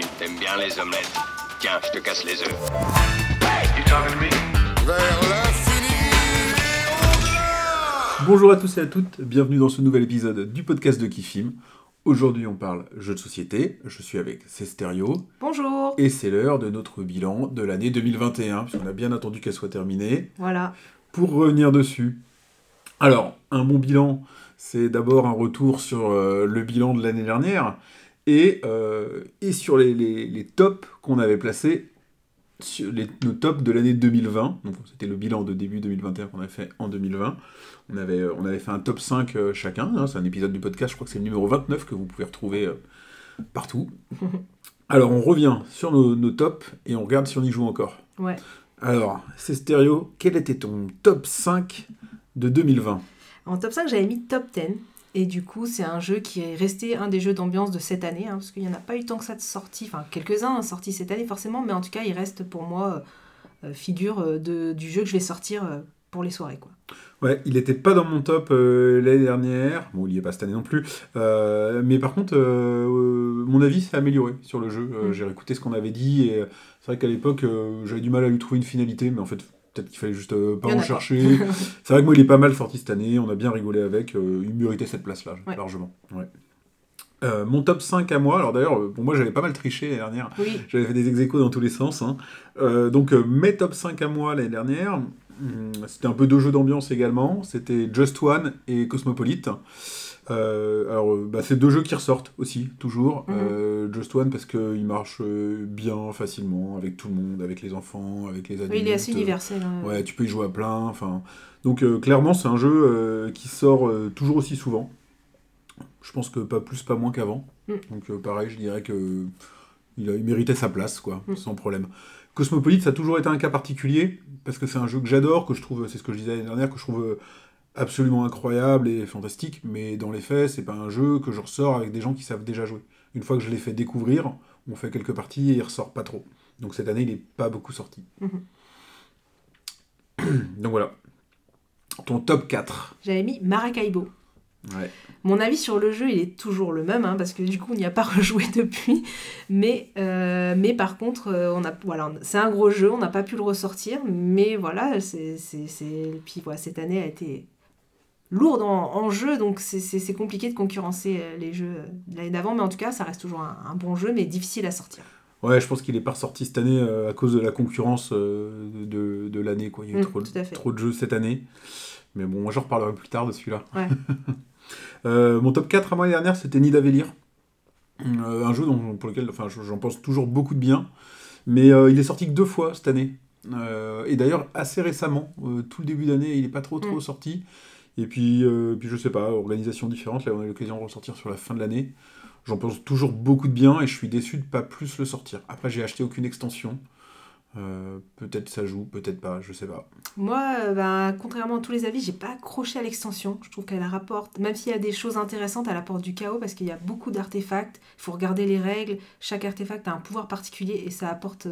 T'aimes bien les omelettes. Tiens, je te casse les œufs. Bonjour à tous et à toutes, bienvenue dans ce nouvel épisode du podcast de Kifim. Aujourd'hui, on parle jeux de société. Je suis avec Cesterio. Bonjour. Et c'est l'heure de notre bilan de l'année 2021, puisqu'on a bien attendu qu'elle soit terminée. Voilà. Pour revenir dessus. Alors, un bon bilan, c'est d'abord un retour sur euh, le bilan de l'année dernière et, euh, et sur les, les, les tops qu'on avait placés, sur les, nos tops de l'année 2020. Donc, c'était le bilan de début 2021 qu'on a fait en 2020. On avait, on avait fait un top 5 euh, chacun. hein. c'est un épisode du podcast, je crois que c'est le numéro 29 que vous pouvez retrouver euh, partout. Alors, on revient sur nos, nos tops et on regarde si on y joue encore. Ouais. Alors, c'est stéréo. Quel était ton top 5 de 2020 En top 5, j'avais mis top 10. Et du coup, c'est un jeu qui est resté un des jeux d'ambiance de cette année, hein, parce qu'il n'y en a pas eu tant que ça de sortis, enfin quelques-uns hein, sortis cette année forcément, mais en tout cas, il reste pour moi euh, euh, figure euh, de, du jeu que je vais sortir euh, pour les soirées. Quoi. Ouais, il n'était pas dans mon top euh, l'année dernière. Bon, il n'y est pas cette année non plus. Mais par contre, mon avis s'est amélioré sur le jeu. Mm. J'ai réécouté ce qu'on avait dit et c'est vrai qu'à l'époque, j'avais du mal à lui trouver une finalité, mais en fait, peut-être qu'il fallait juste euh, pas en chercher. c'est vrai que moi, il est pas mal sorti cette année. On a bien rigolé avec. euh, il méritait cette place-là, Ouais. largement. Ouais. Euh, mon top 5 à moi, alors d'ailleurs, pour moi, j'avais pas mal triché l'année dernière. Oui, J'avais fait des ex dans tous les sens. hein. Donc mes top 5 à moi l'année dernière, hum, c'était un peu deux jeux d'ambiance également. C'était Just One et Cosmopolite. Euh, alors euh, bah, c'est deux jeux qui ressortent aussi, toujours. Euh, Just One parce qu'il marche bien, facilement, avec tout le monde, avec les enfants, avec les adultes. oui, il est assez universel. hein. Ouais, tu peux y jouer à plein. Enfin, donc clairement, c'est un jeu qui sort toujours aussi souvent. Je pense que pas plus, pas moins qu'avant. Mm. Donc pareil, je dirais que il, a, il méritait sa place, quoi, Mm. sans problème. Cosmopolite, ça a toujours été un cas particulier parce que c'est un jeu que j'adore, que je trouve, c'est ce que je disais l'année dernière, que je trouve absolument incroyable et fantastique. Mais dans les faits, c'est pas un jeu que je ressors avec des gens qui savent déjà jouer. Une fois que je l'ai fait découvrir, on fait quelques parties et il ressort pas trop. Donc cette année, il est pas beaucoup sorti. Mhm. Donc voilà. Ton top 4. J'avais mis Maracaibo. Ouais. Mon avis sur le jeu, il est toujours le même, hein, parce que du coup, on n'y a pas rejoué depuis. Mais, euh, mais par contre, euh, on a, voilà, c'est un gros jeu, on n'a pas pu le ressortir. Mais voilà, c'est, c'est, c'est- Puis voilà, cette année a été lourde en, en jeu, donc c'est, compliqué de concurrencer euh, les jeux de l'année d'avant. Mais en tout cas, ça reste toujours un, un bon jeu, mais difficile à sortir. Ouais, je pense qu'il est pas ressorti cette année euh, à cause de la concurrence euh, de, de l'année. Il y a eu Mm, trop, trop de jeux cette année. Mais bon, moi j'en reparlerai plus tard de celui-là. Ouais. Euh, mon top 4 à moi l'année dernière, c'était Nidavellir. Euh, un jeu dont, pour lequel enfin, j'en pense toujours beaucoup de bien. Mais euh, il est sorti que deux fois cette année. Euh, et d'ailleurs, assez récemment, euh, tout le début d'année, il n'est pas trop trop Mm. sorti. Et puis, euh, puis, je sais pas, organisation différente. Là, on a l'occasion de ressortir sur la fin de l'année. J'en pense toujours beaucoup de bien et je suis déçu de pas plus le sortir. Après, j'ai acheté aucune extension. Euh, peut-être ça joue, peut-être pas, je sais pas. Moi, euh, ben, contrairement à tous les avis, j'ai pas accroché à l'extension. Je trouve qu'elle rapporte, même s'il y a des choses intéressantes, elle apporte du chaos parce qu'il y a beaucoup d'artefacts. Il faut regarder les règles. Chaque artefact a un pouvoir particulier et ça apporte.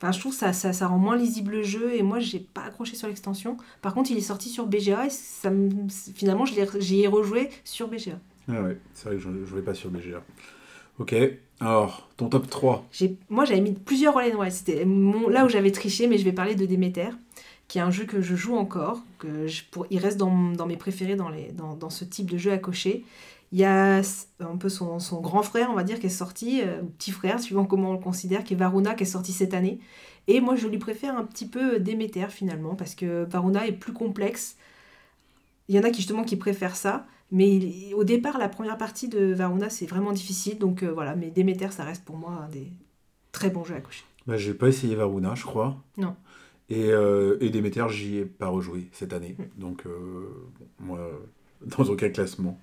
Enfin, je trouve que ça, ça, ça rend moins lisible le jeu et moi, j'ai pas accroché sur l'extension. Par contre, il est sorti sur BGA et ça me- finalement, j'y ai rejoué sur BGA. Ah ouais, c'est vrai que je ne jouais pas sur BGA. Ok, alors, ton top 3. J'ai- Moi, j'avais mis plusieurs Roll and. C'était mon- là où j'avais triché, mais je vais parler de Demeter, qui est un jeu que je joue encore. Que je, pour, il reste dans, dans mes préférés dans, les, dans, dans ce type de jeu à cocher. Il y a un peu son, son grand frère, on va dire, qui est sorti, euh, ou petit frère, suivant comment on le considère, qui est Varuna, qui est sorti cette année. Et moi, je lui préfère un petit peu Demeter, finalement, parce que Varuna est plus complexe. Il y en a qui, justement, qui préfèrent ça. Mais il- au départ, la première partie de Varuna, c'est vraiment difficile. Donc euh, voilà, mais Demeter, ça reste pour moi un des très bons jeux à cocher. Bah, j'ai pas essayé Varuna, je crois. Non. Et, euh, et Demeter, j'y ai pas rejoué cette année. Mm. Donc, euh, moi, euh, dans aucun classement.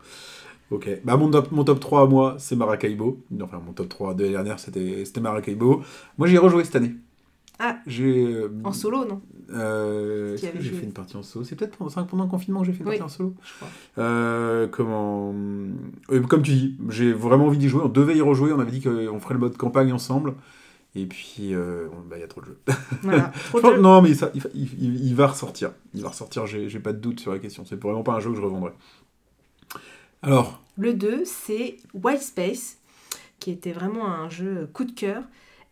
Ok. Bah, mon, top, mon top 3 à moi, c'est Maracaibo. Enfin, mon top 3 de l'année dernière, c'était c'était Maracaibo. Moi, j'y ai rejoué cette année. Ah. J'ai. euh, En solo, non? Euh, Qui est-ce que avait j'ai joué fait une partie en solo? C'est peut-être pendant, pendant le confinement que j'ai fait une Oui. partie en solo Je crois. Euh, comment euh, Comme tu dis, j'ai vraiment envie d'y jouer. On devait y rejouer. On avait dit qu'on ferait le mode campagne ensemble. Et puis, euh, bon, bah, il y a trop de jeux. Voilà. Trop Je de pense- jeux. non, mais ça, il, fa- il- il- il va ressortir. Il va ressortir, j'ai j'ai pas de doute sur la question. C'est vraiment pas un jeu que je revendrai. Alors, Le 2, c'est Wild Space, qui était vraiment un jeu coup de cœur.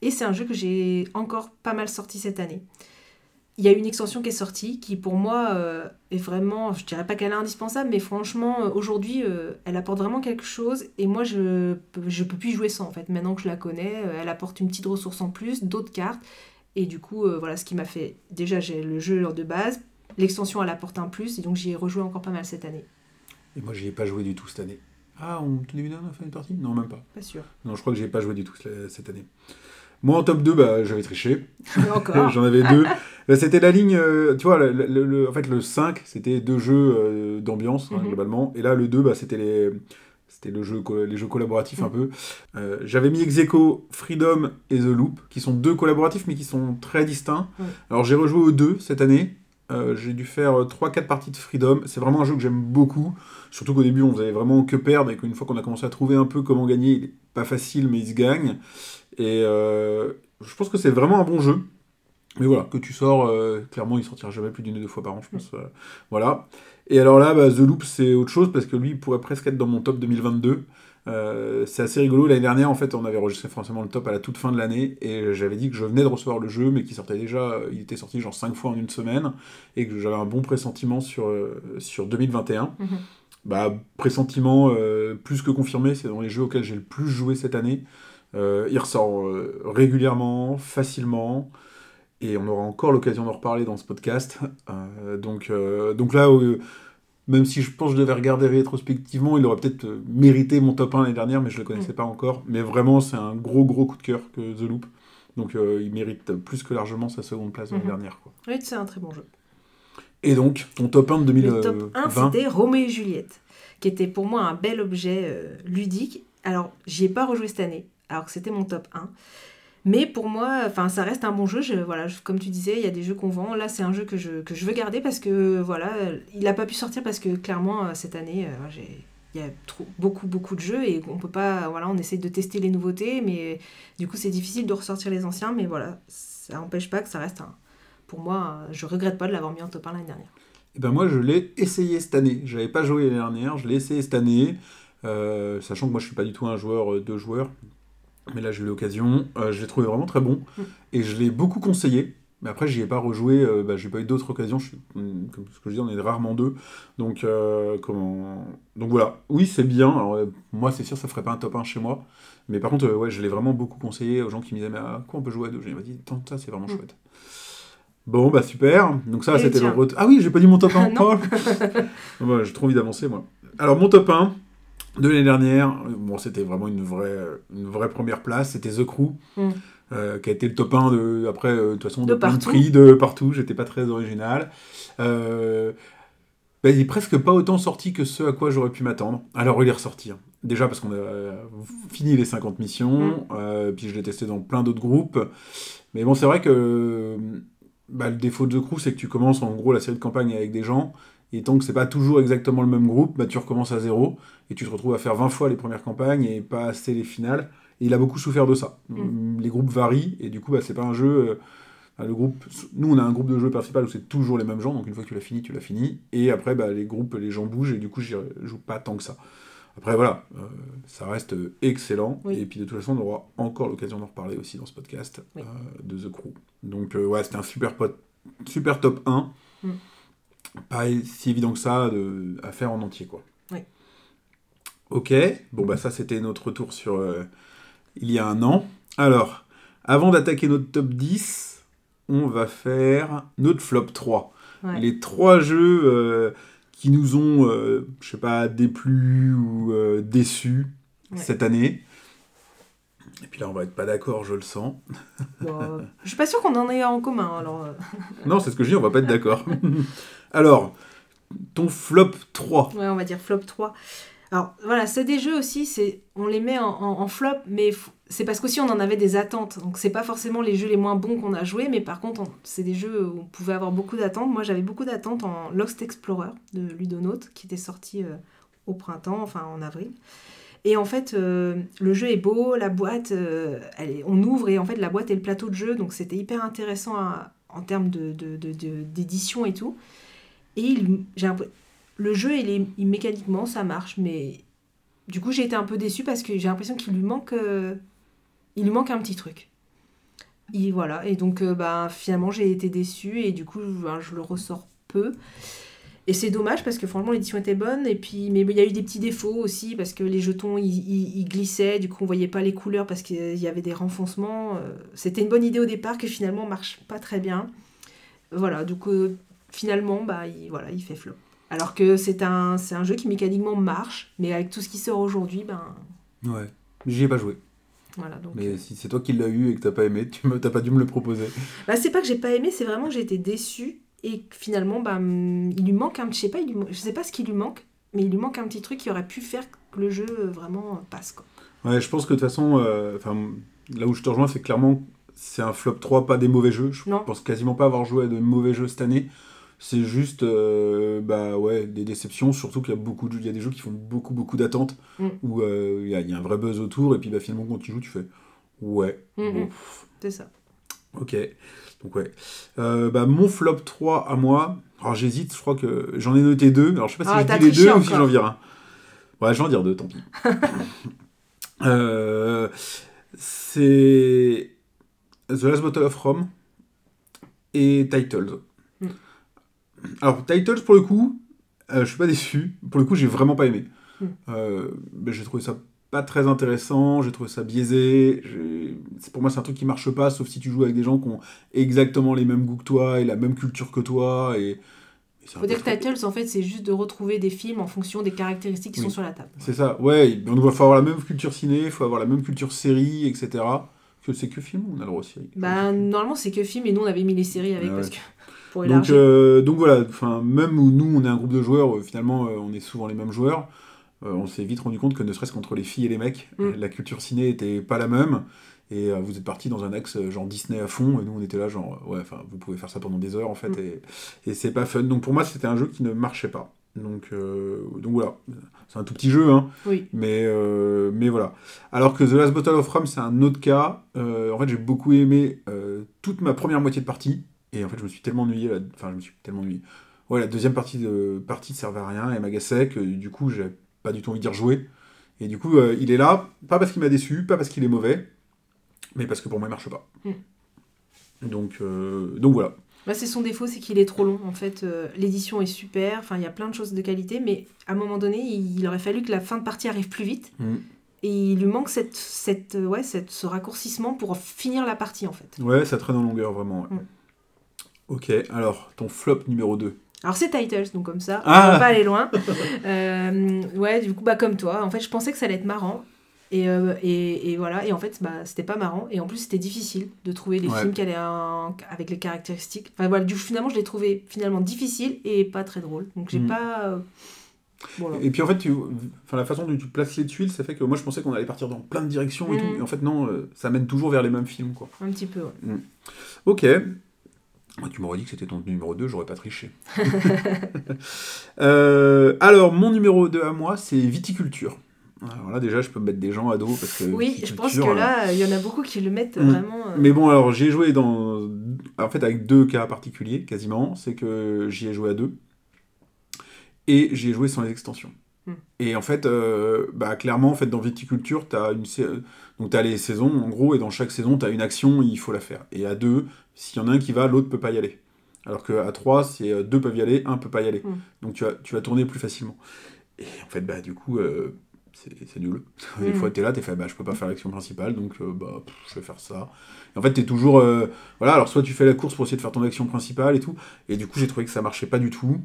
Et c'est un jeu que j'ai encore pas mal sorti cette année. Il y a une extension qui est sortie qui pour moi euh, est vraiment, je dirais pas qu'elle est indispensable, mais franchement euh, aujourd'hui euh, elle apporte vraiment quelque chose et moi je, je peux plus jouer sans en fait. Maintenant que je la connais, elle apporte une petite ressource en plus, d'autres cartes et du coup voilà ce qui m'a fait. Déjà j'ai le jeu de base, l'extension elle apporte un plus et donc j'y ai rejoué encore pas mal cette année. Et moi, j'y ai pas joué du tout cette année. Ah, on, début d'année, on a fait une partie? Non, même pas. Pas sûr. Non, je crois que j'ai pas joué du tout ce- cette année. Moi, en top 2, bah, j'avais triché. encore. J'en avais deux. Là, C'était la ligne, euh, tu vois, le, le- le- en fait, le 5, c'était deux jeux euh, d'ambiance, hein, Mhm. globalement. Et là, le 2, bah, c'était les, c'était le jeu, les jeux collaboratifs un Mhm. peu. Euh, J'avais mis Execo, Freedom et The Loop, qui sont deux collaboratifs, mais qui sont très distincts. Alors, j'ai rejoué aux deux cette année. Euh, j'ai dû faire 3-4 parties de Freedom. C'est vraiment un jeu que j'aime beaucoup. Surtout qu'au début, on faisait vraiment que perdre et qu'une fois qu'on a commencé à trouver un peu comment gagner, il est pas facile, mais il se gagne. Et euh, je pense que c'est vraiment un bon jeu. Mais voilà, que tu sors, euh, clairement, il sortira jamais plus d'une ou deux fois par an, je pense. euh, voilà. Et alors là, bah, The Loop, c'est autre chose parce que lui, il pourrait presque être dans mon top 2022. Euh, c'est assez rigolo. L'année dernière, en fait, on avait enregistré forcément le top à la toute fin de l'année et j'avais dit que je venais de recevoir le jeu, mais qu'il sortait déjà, euh, il était sorti genre 5 fois en une semaine et que j'avais un bon pressentiment sur, euh, sur 2021. Mhm. Bah, pressentiment euh, plus que confirmé, c'est dans les jeux auxquels j'ai le plus joué cette année. Euh, il ressort régulièrement, facilement, et on aura encore l'occasion d'en reparler dans ce podcast. Donc, donc là, même si je pense que je devais regarder rétrospectivement, il aurait peut-être euh, mérité mon top 1 l'année dernière, mais je le connaissais pas encore. Mais vraiment, c'est un gros gros coup de cœur que The Loop. Donc euh, il mérite plus que largement sa seconde place l'année Mhm. dernière. Quoi. Oui, c'est un très bon jeu. Et donc, ton top 1 de Le top 1, 2020 c'était Roméo et Juliette, qui était pour moi un bel objet euh, ludique. Alors, j'y ai pas rejoué cette année, alors que c'était mon top 1. Mais pour moi, enfin, ça reste un bon jeu. Je, voilà, comme tu disais, il y a des jeux qu'on vend. Là, c'est un jeu que je, veux garder parce que voilà, il n'a pas pu sortir parce que clairement, euh, cette année, euh, il y a beaucoup, beaucoup de jeux et on peut pas. Voilà, on essaie de tester les nouveautés, mais du coup, c'est difficile de ressortir les anciens. Mais voilà, ça n'empêche pas que ça reste un. Pour moi, je regrette pas de l'avoir mis en top 1 l'année dernière. Eh ben moi, je l'ai essayé cette année. Je n'avais pas joué l'année dernière, je l'ai essayé cette année, euh, sachant que moi, je suis pas du tout un joueur de joueurs. Mais là, j'ai eu l'occasion. Euh, je l'ai trouvé vraiment très bon. Mm. Et je l'ai beaucoup conseillé. Mais après, j'y ai pas rejoué. Euh, bah, j'ai pas eu d'autres occasions. Je suis, hum, comme ce que je dis, on est rarement deux. Donc, euh, comment... Donc voilà. Oui, c'est bien. Alors, euh, moi, c'est sûr, ça ferait pas un top 1 chez moi. Mais par contre, ouais, je l'ai vraiment beaucoup conseillé aux gens qui me disaient, mais à quoi on peut jouer à deux? J'ai dit, tant ça, c'est vraiment Mm. chouette. Bon, bah super. Donc ça, Et c'était le Ah oui, j'ai pas dit mon top 1 Non. encore. Ouais, j'ai trop envie d'avancer, moi. Alors, mon top 1 de l'année dernière, bon, c'était vraiment une vraie, une vraie première place. C'était The Crew, Mm. euh, qui a été le top 1 de, après, euh, de toute façon, de, De plein de partout. prix, de partout. J'étais pas très original. Euh, bah, il est presque pas autant sorti que ce à quoi j'aurais pu m'attendre. Alors, il est ressorti. hein. Déjà parce qu'on a fini les 50 missions, euh, puis je l'ai testé dans plein d'autres groupes. Mais bon, c'est vrai que bah, le défaut de The Crew, c'est que tu commences en gros la série de campagne avec des gens, et tant que c'est pas toujours exactement le même groupe, bah, tu recommences à zéro, et tu te retrouves à faire 20 fois les premières campagnes et pas assez les finales. Et il a beaucoup souffert de ça. Mm. Les groupes varient, et du coup, bah, c'est pas un jeu. euh, bah, le groupe, nous, on a un groupe de jeu principal où c'est toujours les mêmes gens, donc une fois que tu l'as fini, tu l'as fini. Et après, bah, les groupes, les gens bougent, et du coup, j'y joue pas tant que ça. Après, voilà, euh, ça reste excellent. Oui. Et puis, de toute façon, on aura encore l'occasion d'en reparler aussi dans ce podcast Oui. euh, de The Crew. Donc, euh, ouais, c'était un super, pot- super top 1. Mm. Pas si évident que ça de, à faire en entier, quoi. Oui. Ok, bon, bah, ça, c'était notre retour sur euh, il y a un an. Alors, avant d'attaquer notre top 10, on va faire notre flop 3 Ouais. les trois jeux euh, qui nous ont, euh, je sais pas, déplu ou euh, déçus Ouais. cette année. Et puis là, on va être pas d'accord, je le sens. Bon, euh, je suis pas sûre qu'on en ait en commun. Alors, euh, Non, c'est ce que je dis, on va pas être d'accord. Alors, ton flop 3. ouais, on va dire flop 3. Alors voilà, c'est des jeux aussi, c'est on les met en, en- en flop, mais c'est parce qu'aussi on en avait des attentes. Donc c'est pas forcément les jeux les moins bons qu'on a joués, mais par contre on- c'est des jeux où on pouvait avoir beaucoup d'attentes. Moi j'avais beaucoup d'attentes en Lost Explorer de Ludonaut, qui était sorti euh, au printemps, enfin en avril. Et en fait, euh, le jeu est beau, la boîte, euh, on ouvre et en fait la boîte est le plateau de jeu, donc c'était hyper intéressant en termes de, de- d'édition et tout. Et le jeu, il est, mécaniquement, ça marche, mais du coup, j'ai été un peu déçue parce que j'ai l'impression qu'il lui manque, euh, il lui manque un petit truc. Et voilà, et donc bah, finalement j'ai été déçue et du coup ben, je le ressors peu. Et c'est dommage parce que franchement l'édition était bonne et puis mais il y a eu des petits défauts aussi parce que les jetons ils, glissaient, du coup on voyait pas les couleurs parce qu'il y avait des renfoncements. euh, C'était une bonne idée au départ que finalement marche pas très bien. Voilà, donc euh, finalement bah il, voilà, il fait flop. Alors que c'est un, c'est un jeu qui mécaniquement marche, mais avec tout ce qui sort aujourd'hui, ben Ouais. J'y ai pas joué. voilà. Donc, Mais euh, si c'est toi qui l'as eu et que t'as pas aimé, tu me- t'as pas dû me le proposer. bah, c'est pas que j'ai pas aimé, c'est vraiment que j'ai été déçue et finalement, bah, hum, il lui manque un, je sais pas, il lui man- je sais pas ce qui lui manque, mais il lui manque un petit truc qui aurait pu faire que le jeu euh, vraiment euh, passe quoi. Ouais, je pense que de toute façon, euh, là où je te rejoins, c'est clairement, c'est un flop 3, pas des mauvais jeux. Je Non. pense quasiment pas avoir joué à de mauvais jeux cette année. C'est juste, euh, bah ouais, des déceptions, surtout qu'il y a beaucoup de, il y a des jeux qui font beaucoup, beaucoup d'attentes, Mm. où euh, il y, a- il y a un vrai buzz autour, et puis bah, finalement, quand tu joues, tu fais, ouais, Mm, bon, mm. C'est ça. ok. Donc ouais. Euh, bah, mon flop 3 à moi, alors j'hésite, je crois que j'en ai noté deux, alors je sais pas si Ah, je dis les deux ou si j'en vire un. Ouais, je vais en dire deux, tant pis. Euh, c'est The Last Bottle of Rome et Titles. Mm. Alors, Titles, pour le coup, euh, je suis pas déçu. Pour le coup, j'ai vraiment pas aimé. Mm. Euh, ben, j'ai trouvé ça pas très intéressant, j'ai trouvé ça biaisé. Pour moi, c'est un truc qui marche pas, sauf si tu joues avec des gens qui ont exactement les mêmes goûts que toi et la même culture que toi. Et, Faut dire que Titles, en fait, c'est juste de retrouver des films en fonction des caractéristiques qui Oui. sont sur la table. C'est ça, ouais, on doit faut avoir la même culture ciné, il faut avoir la même culture série, etc. Que c'est que film on a le droit aux séries? Bah, normalement, c'est que film et nous, on avait mis les séries avec Ah ouais. parce que pour donc, euh, donc voilà, enfin, même où nous on est un groupe de joueurs, euh, finalement euh, on est souvent les mêmes joueurs, on s'est vite rendu compte que ne serait-ce qu'entre les filles et les mecs, Mm. la culture ciné était pas la même. Et euh, vous êtes parti dans un axe euh, genre Disney à fond, et nous on était là genre, euh, ouais, enfin vous pouvez faire ça pendant des heures en fait, Mm. et, et c'est pas fun. Donc pour moi c'était un jeu qui ne marchait pas. Donc, euh, donc voilà, c'est un tout petit jeu, hein, Oui. mais, euh, mais voilà. Alors que The Last Bottle of Rum, c'est un autre cas. Euh, en fait, j'ai beaucoup aimé euh, toute ma première moitié de partie. Et en fait, je me suis tellement ennuyé. Enfin, je me suis tellement ennuyé. Ouais, la deuxième partie de partie servait à rien et m'agaçait que du coup, j'ai pas du tout envie d'y rejouer. Et du coup, euh, il est là, pas parce qu'il m'a déçu, pas parce qu'il est mauvais, mais parce que pour moi, il marche pas. Donc, euh, donc voilà. Bah, c'est son défaut, c'est qu'il est trop long. En fait, Euh, l'édition est super. Enfin, il y a plein de choses de qualité, mais à un moment donné, il, il aurait fallu que la fin de partie arrive plus vite. Mm. Et il lui manque cette, cette, ouais, cette, ce raccourcissement pour finir la partie, en fait. Ouais, ça traîne en longueur, vraiment. ouais. Mm. Ok, alors, ton flop numéro 2. Alors c'est Titles, donc comme ça, Ah. on va pas aller loin. Euh, ouais, du coup, bah comme toi, en fait, je pensais que ça allait être marrant. Et, euh, et, et voilà, et en fait, bah, c'était pas marrant. Et en plus, c'était difficile de trouver les Ouais. films qui allaient en- avec les caractéristiques. Enfin voilà, du coup, finalement, je l'ai trouvé finalement difficile et pas très drôle. Donc j'ai Mm. pas... euh, Voilà. Et puis en fait, tu, enfin, la façon dont tu places les tuiles, ça fait que moi je pensais qu'on allait partir dans plein de directions et tout. Et en fait, non, euh, ça mène toujours vers les mêmes films. quoi. Un petit peu, ouais. Ok. Moi, tu m'aurais dit que c'était ton numéro 2, j'aurais pas triché. Euh, alors, mon numéro 2 à moi, c'est viticulture. Alors là, déjà, je peux mettre des gens à dos parce que. Oui, je pense que là, il y en a beaucoup qui le mettent Mm. vraiment... euh, Mais bon, alors j'ai joué dans. En fait, avec deux cas particuliers, quasiment. C'est que j'y ai joué à deux. Et j'y ai joué sans les extensions. Et en fait, euh, bah, clairement, en fait, dans Viticulture, tu as, une... Donc, t'as les saisons, en gros, et dans chaque saison, tu as une action, il faut la faire. Et à deux, s'il y en a un qui va, l'autre peut pas y aller. Alors qu'à trois, c'est euh, deux peuvent y aller, un peut pas y aller. Hmm. Donc, tu vas, tu vas tourner plus facilement. Et en fait, bah, du coup, euh, c'est nul. Des Hmm. fois, tu es là, tu fait, bah, je peux pas faire l'action principale, donc euh, bah, pff, je vais faire ça. Et en fait, tu es toujours. euh, voilà, alors soit tu fais la course pour essayer de faire ton action principale et tout. Et du coup, j'ai trouvé que ça marchait pas du tout.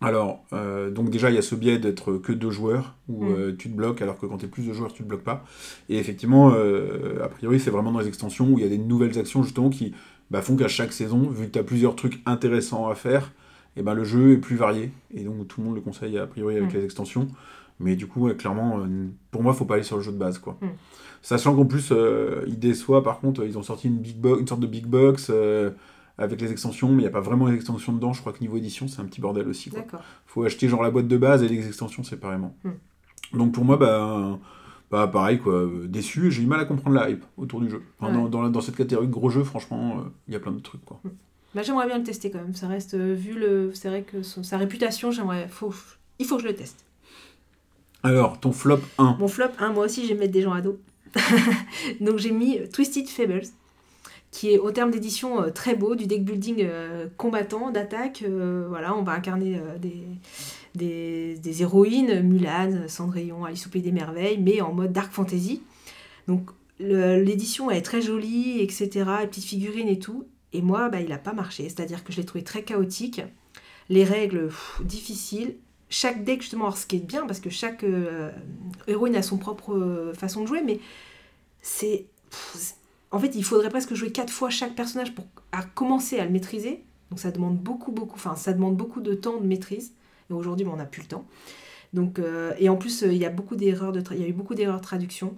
Alors, euh, donc déjà, il y a ce biais d'être que deux joueurs, où Mm. euh, tu te bloques, alors que quand tu es plus de joueurs, tu te bloques pas. Et effectivement, euh, a priori, c'est vraiment dans les extensions où il y a des nouvelles actions, justement, qui bah, font qu'à chaque saison, vu que tu as plusieurs trucs intéressants à faire, et ben le jeu est plus varié. Et donc, tout le monde le conseille, a priori, avec Mm. les extensions. Mais du coup, ouais, clairement, pour moi, faut pas aller sur le jeu de base, quoi. Mm. Sachant qu'en plus, ils déçoivent, par contre, ils ont sorti une, big une sorte de big box avec les extensions, mais il n'y a pas vraiment les extensions dedans. Je crois que niveau édition, c'est un petit bordel aussi. D'accord. faut acheter genre la boîte de base et les extensions séparément. Hmm. Donc pour moi, bah, bah pareil, quoi, euh, déçu, j'ai eu mal à comprendre la hype autour du jeu. Enfin, Ouais. dans, dans, cette catégorie de gros jeux, franchement, euh, il y a plein de trucs. Quoi. Bah, j'aimerais bien le tester quand même. Ça reste, euh, vu le... C'est vrai que son- sa réputation, j'aimerais... Faut... Il faut que je le teste. Alors, ton flop 1. Mon flop 1, moi aussi, vais mettre des gens à dos. Donc j'ai mis Twisted Fables, qui est au terme d'édition euh, très beau, du deck building euh, combattant, d'attaque. euh, voilà, on va incarner des, des, des héroïnes, Mulan, Cendrillon, Alice au Pays des Merveilles, mais en mode dark fantasy. Donc l'édition est très jolie, etc. Les petites figurines et tout. Et moi, bah, il n'a pas marché. C'est-à-dire que je l'ai trouvé très chaotique. Les règles, difficiles. Chaque deck, justement, alors, ce qui est bien, parce que chaque héroïne a son propre façon de jouer, mais c'est. En fait, il faudrait presque jouer quatre fois chaque personnage pour commencer à le maîtriser. Donc ça demande beaucoup, beaucoup, enfin ça demande beaucoup de temps de maîtrise. Et aujourd'hui, bon, on n'a plus le temps. Donc, euh, et en plus, euh, il y a beaucoup d'erreurs il y a eu beaucoup d'erreurs de traduction.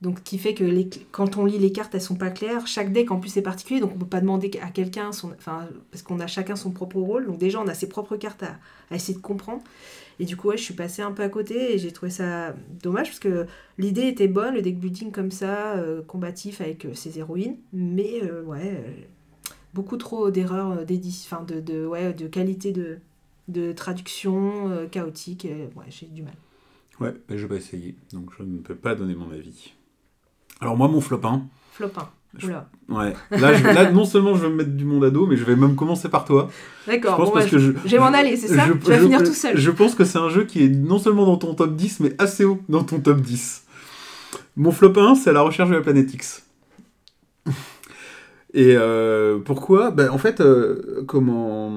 Donc, qui fait que quand on lit les cartes, elles sont pas claires. Chaque deck, en plus, est particulier. Donc, on peut pas demander à quelqu'un son, parce qu'on a chacun son propre rôle. Donc, déjà, on a ses propres cartes à essayer de comprendre. Et du coup, ouais, je suis passée un peu à côté et j'ai trouvé ça dommage parce que l'idée était bonne, le deck building comme ça, euh, combatif avec euh, ses héroïnes. Mais, euh, ouais, beaucoup trop d'erreurs d'édition, enfin, de, de, ouais, de qualité de, de traduction chaotique. ouais, j'ai du mal. Ouais, mais je vais pas essayer, donc je ne peux pas donner mon avis. Alors moi, mon flop 1, Flop 1. Je- Oula. ouais. Là, je- là, non seulement je vais me mettre du monde à dos, mais je vais même commencer par toi. Je D'accord, bon, ouais, que je, je vais m'en aller, c'est ça je- Tu vas je- finir tout seul. Je pense que c'est un jeu qui est non seulement dans ton top 10, mais assez haut dans ton top 10. Mon flop 1, c'est à la recherche de la planète X. Et euh, pourquoi? Ben, En fait, euh, comment...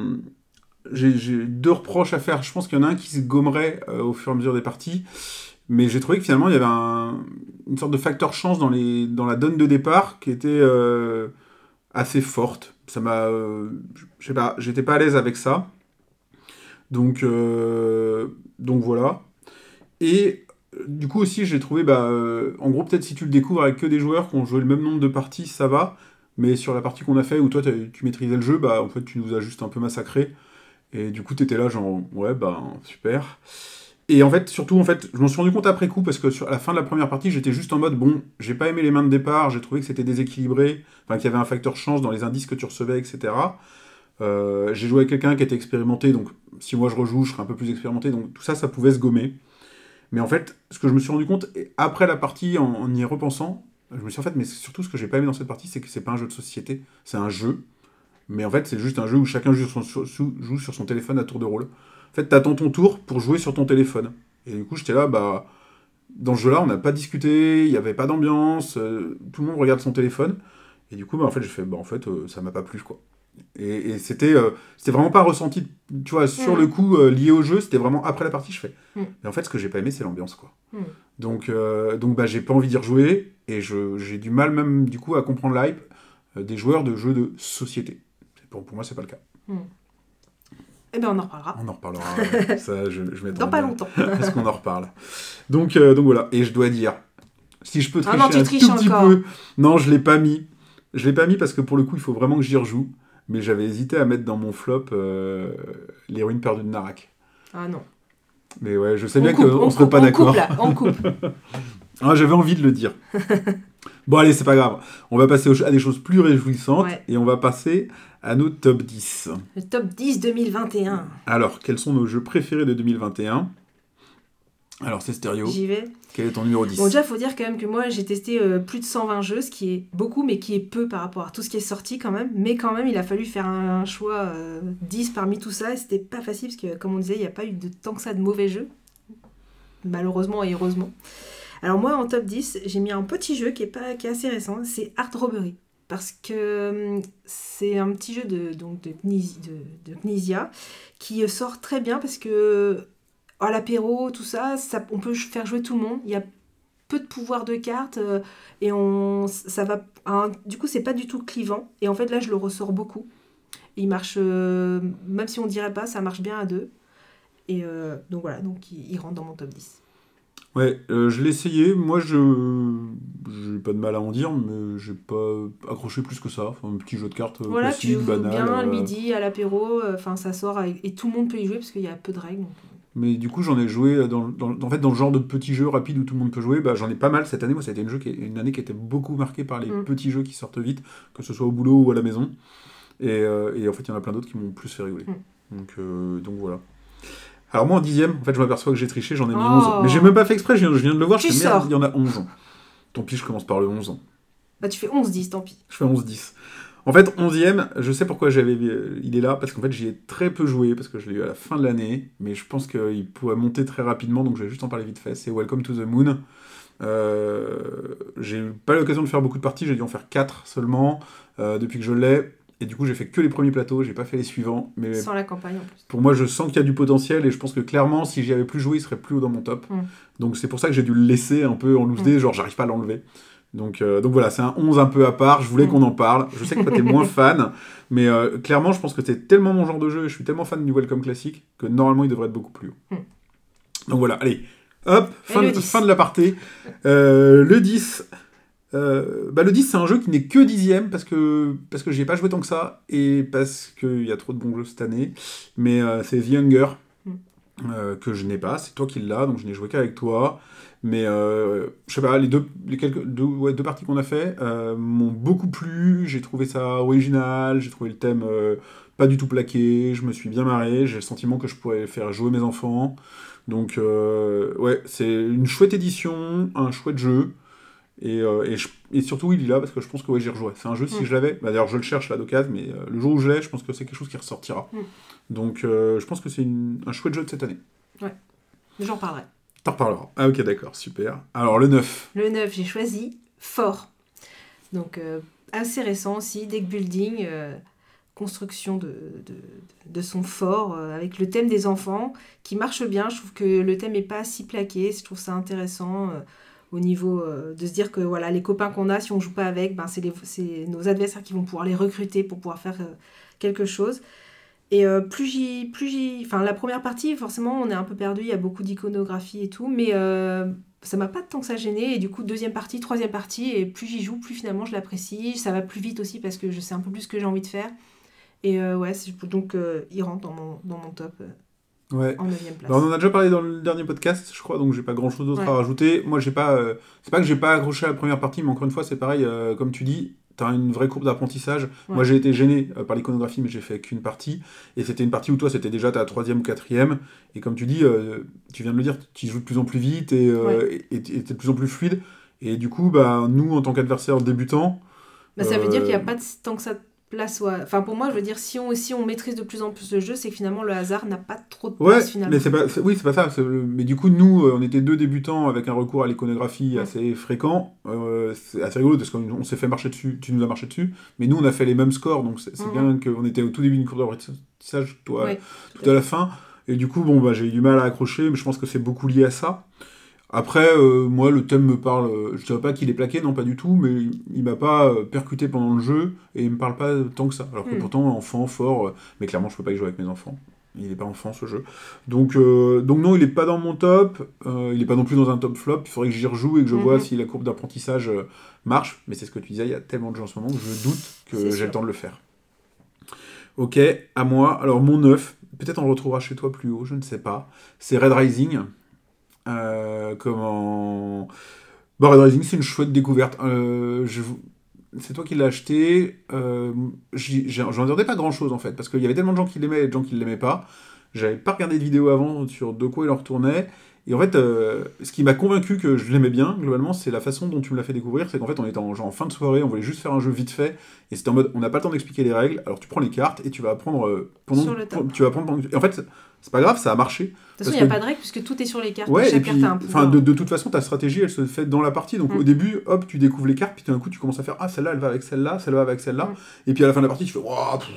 J'ai j'ai deux reproches à faire. Je pense qu'il y en a un qui se gommerait euh, au fur et à mesure des parties. Mais j'ai trouvé que finalement, il y avait un- une sorte de facteur chance dans, les, dans la donne de départ qui était euh, assez forte. Ça m'a... euh, je sais pas, j'étais pas à l'aise avec ça. Donc, euh, donc voilà. Et du coup aussi, j'ai trouvé, bah, en gros, peut-être si tu le découvres avec que des joueurs qui ont joué le même nombre de parties, ça va. Mais sur la partie qu'on a fait où toi tu maîtrisais le jeu, bah en fait tu nous as juste un peu massacré. Et du coup t'étais là genre ouais bah super. Et en fait surtout en fait je m'en suis rendu compte après coup parce que à la fin de la première partie j'étais juste en mode bon j'ai pas aimé les mains de départ, j'ai trouvé que c'était déséquilibré, enfin qu'il y avait un facteur chance dans les indices que tu recevais etc. Euh, j'ai joué avec quelqu'un qui était expérimenté donc si moi je rejoue je serai un peu plus expérimenté donc tout ça ça pouvait se gommer. Mais en fait ce que je me suis rendu compte après la partie en, y repensant je me suis dit, en fait, mais surtout ce que j'ai pas aimé dans cette partie, c'est que c'est pas un jeu de société, c'est un jeu. Mais en fait, c'est juste un jeu où chacun joue joue sur son téléphone à tour de rôle. En fait, t'attends ton tour pour jouer sur ton téléphone. Et du coup, j'étais là, bah. Dans ce jeu-là, on n'a pas discuté, il n'y avait pas d'ambiance, euh, tout le monde regarde son téléphone. Et du coup, bah, en fait, j'ai fait, bah, en fait, euh, ça m'a pas plu, quoi. Et, et c'était euh, c'était vraiment pas ressenti, tu vois, sur le coup, euh, lié au jeu, c'était vraiment après la partie, je fais. Mhm. Mais en fait, ce que j'ai pas aimé, c'est l'ambiance, quoi. Mhm. Donc, donc bah, j'ai pas envie d'y rejouer, et j'ai du mal même, du coup, à comprendre l'hype des joueurs de jeux de société. Pour, pour moi, c'est pas le cas. Eh ben, on en reparlera. On en reparlera, ça, je, je m'attends Dans pas bien longtemps. à ce qu'on en reparle. Donc, euh, donc voilà, et je dois dire, si je peux Ah tricher non, tu un tout petit peu, non, je l'ai pas mis. Je l'ai pas mis parce que pour le coup, il faut vraiment que j'y rejoue. Mais j'avais hésité à mettre dans mon flop euh, l'héroïne perdue de Narak. Ah non. Mais ouais, je sais On bien qu'on on serait pas on d'accord. coupe, là, on coupe. Ah, J'avais envie de le dire. bon, allez, c'est pas grave. On va passer à des choses plus réjouissantes Ouais. et on va passer à nos top 10. Le top 10 2021. Alors, quels sont nos jeux préférés de 2021 Alors, c'est stéréo. J'y vais. Quel est ton numéro 10 Bon, déjà, faut dire quand même que moi, j'ai testé euh, plus de 120 jeux, ce qui est beaucoup, mais qui est peu par rapport à tout ce qui est sorti quand même. Mais quand même, il a fallu faire un, choix euh, 10 parmi tout ça, et c'était pas facile, parce que, comme on disait, il n'y a pas eu de tant que ça de mauvais jeux. Malheureusement et heureusement. Alors moi, en top 10, j'ai mis un petit jeu qui est, pas, assez récent, c'est Art Robbery. Parce que hum, c'est un petit jeu de, donc de, Knizia qui sort très bien parce que à l'apéro, tout ça, ça, on peut faire jouer tout le monde. Il y a peu de pouvoir de cartes euh, et on, ça va. du coup, c'est pas du tout clivant. Et en fait, là, je le ressors beaucoup. Il marche, euh, même si on dirait pas, ça marche bien à deux. Et euh, donc voilà, donc il, il rentre dans mon top 10. Ouais, euh, je l'ai essayé. Moi, je j'ai pas de mal à en dire, mais j'ai pas accroché plus que ça. Enfin, un petit jeu de cartes euh, voilà, classique, tu joues banal. bien euh, le midi, à l'apéro, euh, enfin ça sort avec- et tout le monde peut y jouer parce qu'il y a peu de règles. donc. Mais du coup, j'en ai joué dans, dans- en fait, dans le genre de petits jeux rapides où tout le monde peut jouer. Bah, j'en ai pas mal cette année. Moi, ça a été une, jeu qui, une année qui était beaucoup marquée par les Mm. petits jeux qui sortent vite, que ce soit au boulot ou à la maison. Et, euh, et en fait, il y en a plein d'autres qui m'ont plus fait rigoler. Mm. Donc, euh, donc voilà. Alors moi en dixième, en fait je m'aperçois que j'ai triché, j'en ai mis Oh. 11. Mais j'ai même pas fait exprès, je viens, je viens de le voir, je fais merde, il y en a 11. Tant pis, je commence par le 11. Bah, tu fais 11-10, tant pis. Je fais 11-10. En fait, 11e, je sais pourquoi j'avais, euh, il est là, parce qu'en fait j'y ai très peu joué, parce que je l'ai eu à la fin de l'année, mais je pense qu'il pourrait monter très rapidement, donc je vais juste en parler vite fait. C'est Welcome to the Moon. Euh, j'ai eu pas l'occasion de faire beaucoup de parties, j'ai dû en faire 4 seulement euh, depuis que je l'ai, et du coup j'ai fait que les premiers plateaux, j'ai pas fait les suivants, mais Sans la campagne en plus. pour moi, je sens qu'il y a du potentiel et je pense que clairement, si j'y avais plus joué, il serait plus haut dans mon top. Mm. Donc c'est pour ça que j'ai dû le laisser un peu en loose day, genre j'arrive pas à l'enlever. Donc, euh, donc voilà, c'est un 11 un peu à part, je voulais Mm. qu'on en parle. Je sais que toi t'es moins fan, mais euh, clairement, je pense que c'est tellement mon genre de jeu et je suis tellement fan du Welcome classique que normalement il devrait être beaucoup plus haut. Mm. Donc voilà, allez, hop, fin, de, 10. fin de la partie. Euh, le 10. Euh, bah le 10 c'est un jeu qui n'est que dixième parce que parce que j'y ai pas joué tant que ça et parce qu'il y a trop de bons jeux cette année. Mais euh, c'est The Younger Mm. euh, que je n'ai pas. C'est toi qui l'as donc je n'ai joué qu'avec toi. Mais je sais pas les deux les quelques deux, ouais, deux parties qu'on a fait m'ont beaucoup plu. J'ai trouvé ça original. J'ai trouvé le thème pas du tout plaqué. Je me suis bien marré. J'ai le sentiment que je pourrais faire jouer mes enfants. Donc ouais c'est une chouette édition un chouette jeu et, euh, et, je- et surtout, il est là parce que je pense que ouais, j'y rejouerai. C'est un jeu, si Mm. je l'avais, bah, d'ailleurs, je le cherche là d'occasion, mais euh, le jour où je l'ai, je pense que c'est quelque chose qui ressortira. Mm. Donc, euh, je pense que c'est un chouette jeu de cette année. J'en parlerai. T'en reparleras. Ah, ok, d'accord, super. Alors, le 9. Le 9, j'ai choisi Fort. Donc, euh, assez récent aussi, deck building, euh, construction de, de, de son fort, euh, avec le thème des enfants, qui marche bien. Je trouve que le thème n'est pas si plaqué. Je trouve ça intéressant au niveau euh, de se dire que voilà, les copains qu'on a, si on joue pas avec, ben, c'est nos adversaires qui vont pouvoir les recruter pour pouvoir faire euh, quelque chose. Et euh, plus j'y. Plus j'y. Enfin, la première partie, forcément, on est un peu perdu, il y a beaucoup d'iconographie et tout, mais euh, ça m'a pas tant que ça gêné. Et du coup, deuxième partie, troisième partie, et plus j'y joue, plus finalement je l'apprécie. Ça va plus vite aussi parce que je sais un peu plus ce que j'ai envie de faire. Et ouais, donc il rentre dans mon, dans mon top Ouais. en 9ème place. Bah, on en a déjà parlé dans le dernier podcast, je crois, donc j'ai pas grand chose d'autre Ouais. à rajouter. Moi, j'ai pas. euh, c'est pas que j'ai pas accroché à la première partie, mais encore une fois, c'est pareil, euh, comme tu dis, t'as une vraie courbe d'apprentissage. Moi, j'ai été gêné euh, par l'iconographie, mais j'ai fait qu'une partie. Et c'était une partie où toi, c'était déjà ta troisième ou quatrième. Et comme tu dis, tu viens de le dire, tu joues de plus en plus vite et t'es de plus en plus fluide. Et du coup, bah, nous, en tant qu'adversaires débutants, Bah, ça veut dire qu'il n'y a pas de, tant que ça place. ouais. Enfin, pour moi, je veux dire, si on, si on maîtrise de plus en plus le jeu, c'est que finalement le hasard n'a pas trop de Ouais, place finalement. mais c'est pas, oui, c'est pas ça. le- Mais du coup, nous, euh, on était deux débutants avec un recours à l'iconographie Ouais. assez fréquent. Euh, c'est assez rigolo parce qu'on on s'est fait marcher dessus. Tu nous as marché dessus, mais nous, on a fait les mêmes scores, donc c'est Mhm. bien qu'on était au tout début d'une courbe d'apprentissage, toi, Ouais, tout à la fin. Et du coup, bon, bah, j'ai eu du mal à accrocher, mais je pense que c'est beaucoup lié à ça. Après, euh, moi, le thème me parle. euh, Je dirais pas qu'il est plaqué, non, pas du tout, mais il m'a pas euh, percuté pendant le jeu et il me parle pas tant que ça. Alors que Hmm. pourtant, enfant, fort, mais clairement, je peux pas y jouer avec mes enfants. Il est pas enfant ce jeu. Donc, euh, donc non, il est pas dans mon top. euh, il est pas non plus dans un top flop. Il faudrait que j'y rejoue et que je Mhm. vois si la courbe d'apprentissage marche. Mais c'est ce que tu disais, il y a tellement de jeux en ce moment que je doute que j'ai le temps de le faire. Ok, à moi. Alors mon 9, peut-être on le retrouvera chez toi plus haut, je ne sais pas. C'est Red Rising. Euh, comment... Bon, Red Rising, c'est une chouette découverte. Euh, C'est toi qui l'as acheté. Euh, j'en entendais pas grand-chose en fait, parce qu'il y avait tellement de gens qui l'aimaient et de gens qui ne l'aimaient pas. J'avais pas regardé de vidéo avant sur de quoi il en retournait. Et en fait, euh, ce qui m'a convaincu que je l'aimais bien, globalement, c'est la façon dont tu me l'as fait découvrir. C'est qu'en fait, on était en, genre, en fin de soirée, on voulait juste faire un jeu vite fait. Et c'était en mode, on n'a pas le temps d'expliquer les règles. Alors tu prends les cartes et tu vas apprendre euh, pendant. Sur le tas. tu vas apprendre pendant que- Et en fait, c'est pas grave, ça a marché. De toute façon, il n'y a que- pas de règle puisque tout est sur les cartes. Ouais, Chaque et puis, carte a un de, de toute façon, ta stratégie, elle se fait dans la partie. Donc Mm. au début, hop, tu découvres les cartes, puis tout d'un coup, tu commences à faire, ah, celle-là, elle va avec celle-là, celle-là va avec celle-là. Mm. Et puis à la fin de la partie, tu fais, pff.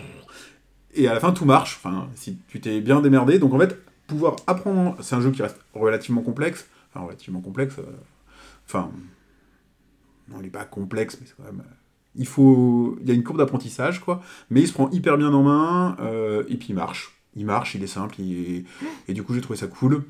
et à la fin, tout marche. Enfin, si tu t'es bien démerdé. Donc en fait, apprendre, c'est un jeu qui reste relativement complexe. Enfin, relativement complexe. euh, Enfin, non, il est pas complexe, mais c'est quand même. euh, Il faut, il y a une courbe d'apprentissage, quoi. Mais il se prend hyper bien en main, euh, et puis il marche. Il marche, il est simple, et du coup j'ai trouvé ça cool.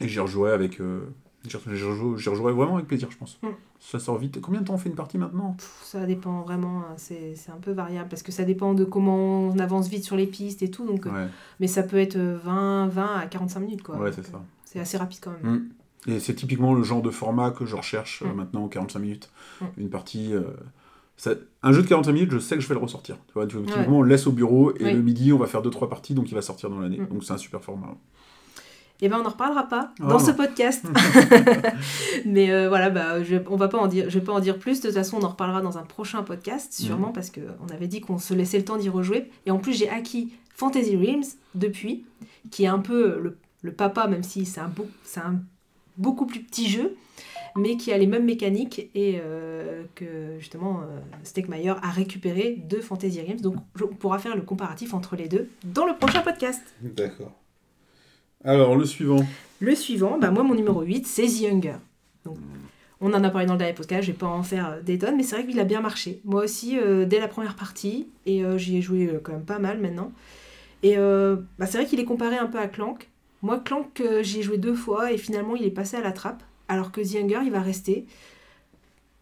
Et j'y rejouerai avec. euh, J'y rejou- j'y rejouerai vraiment avec plaisir, je pense. Mm. Ça sort vite. Combien de temps on fait une partie maintenant? Pff, Ça dépend vraiment, hein, c'est un peu variable parce que ça dépend de comment on avance vite sur les pistes et tout. Donc, euh, Ouais, Mais ça peut être euh, 20, 20 à 45 minutes. quoi. ouais c'est euh, ça. C'est assez rapide quand même. Mm. Et c'est typiquement le genre de format que je recherche euh, Mm. maintenant, 45 minutes. Une partie. euh, ça- Un jeu de 45 minutes, je sais que je vais le ressortir. Tu vois, typiquement, Ouais. on le laisse au bureau et Oui. le midi, on va faire 2-3 parties, donc il va sortir dans l'année. Donc c'est un super format. Eh ben on n'en reparlera pas dans ce podcast. Mais euh, voilà, bah, je, on va pas en dire, je vais pas en dire plus. De toute façon, on en reparlera dans un prochain podcast, sûrement, parce qu'on avait dit qu'on se laissait le temps d'y rejouer. Et en plus, j'ai acquis Fantasy Realms depuis, qui est un peu le, le papa, même si c'est un, beau- c'est un beaucoup plus petit jeu, mais qui a les mêmes mécaniques et euh, que justement euh, Stegmaier a récupéré de Fantasy Realms. Donc, je- on pourra faire le comparatif entre les deux dans le prochain podcast. D'accord. Alors, le suivant. Le suivant, bah moi mon numéro 8, c'est The. Donc, on en a parlé dans le dernier podcast, je vais pas en faire euh, des tonnes, mais c'est vrai qu'il a bien marché. Moi aussi, euh, dès la première partie, et euh, j'y ai joué quand même pas mal maintenant. Et bah, c'est vrai qu'il est comparé un peu à Clank. Moi, Clank, j'y ai joué deux fois, et finalement, il est passé à la trappe, alors que The Hunger, il va rester.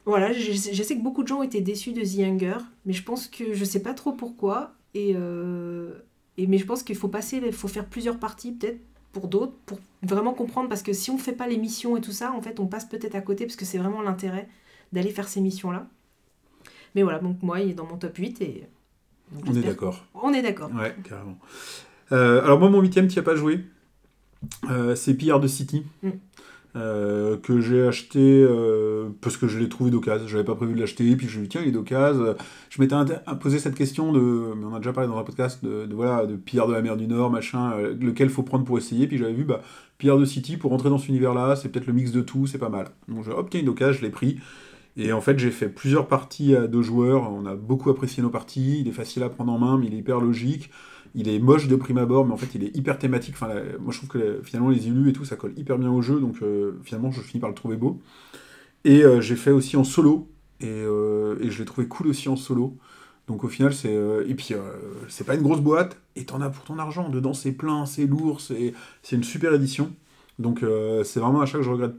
Voilà, je, sais que beaucoup de gens ont été déçus de The Hunger, mais je pense que je sais pas trop pourquoi. Et, et mais je pense qu'il faut passer, il faut faire plusieurs parties peut-être pour d'autres, pour vraiment comprendre, parce que si on fait pas les missions et tout ça, en fait, on passe peut-être à côté, parce que c'est vraiment l'intérêt d'aller faire ces missions-là. Mais voilà, donc moi, il est dans mon top 8 et... donc On est d'accord. On est d'accord. Ouais, carrément. Euh, alors moi, mon huitième, tu n'y as pas joué. Euh, c'est Pillard de City. Mm. Euh, que j'ai acheté euh, parce que je l'ai trouvé d'occasion. J'avais pas prévu de l'acheter, puis je me dis tiens, il est d'occasion. Je m'étais posé cette question de, mais on a déjà parlé dans un podcast de, voilà de Pillard de la mer du Nord, machin, euh, lequel faut prendre pour essayer. Puis j'avais vu bah Pillard de City pour rentrer dans cet univers-là, c'est peut-être le mix de tout, c'est pas mal. Donc il est d'occasion, je l'ai pris. Et en fait, j'ai fait plusieurs parties à deux joueurs. On a beaucoup apprécié nos parties. Il est facile à prendre en main, mais il est hyper logique. Il est moche de prime abord, mais en fait, il est hyper thématique. Enfin, moi, je trouve que finalement, les illus et tout, ça colle hyper bien au jeu. Donc, euh, finalement, je finis par le trouver beau. Et euh, j'ai fait aussi en solo. Et, euh, et je l'ai trouvé cool aussi en solo. Donc, au final, c'est. et puis, c'est pas une grosse boîte. Et t'en as pour ton argent. Dedans, c'est plein, c'est lourd. C'est c'est une super édition. Donc, c'est vraiment un achat que je regrette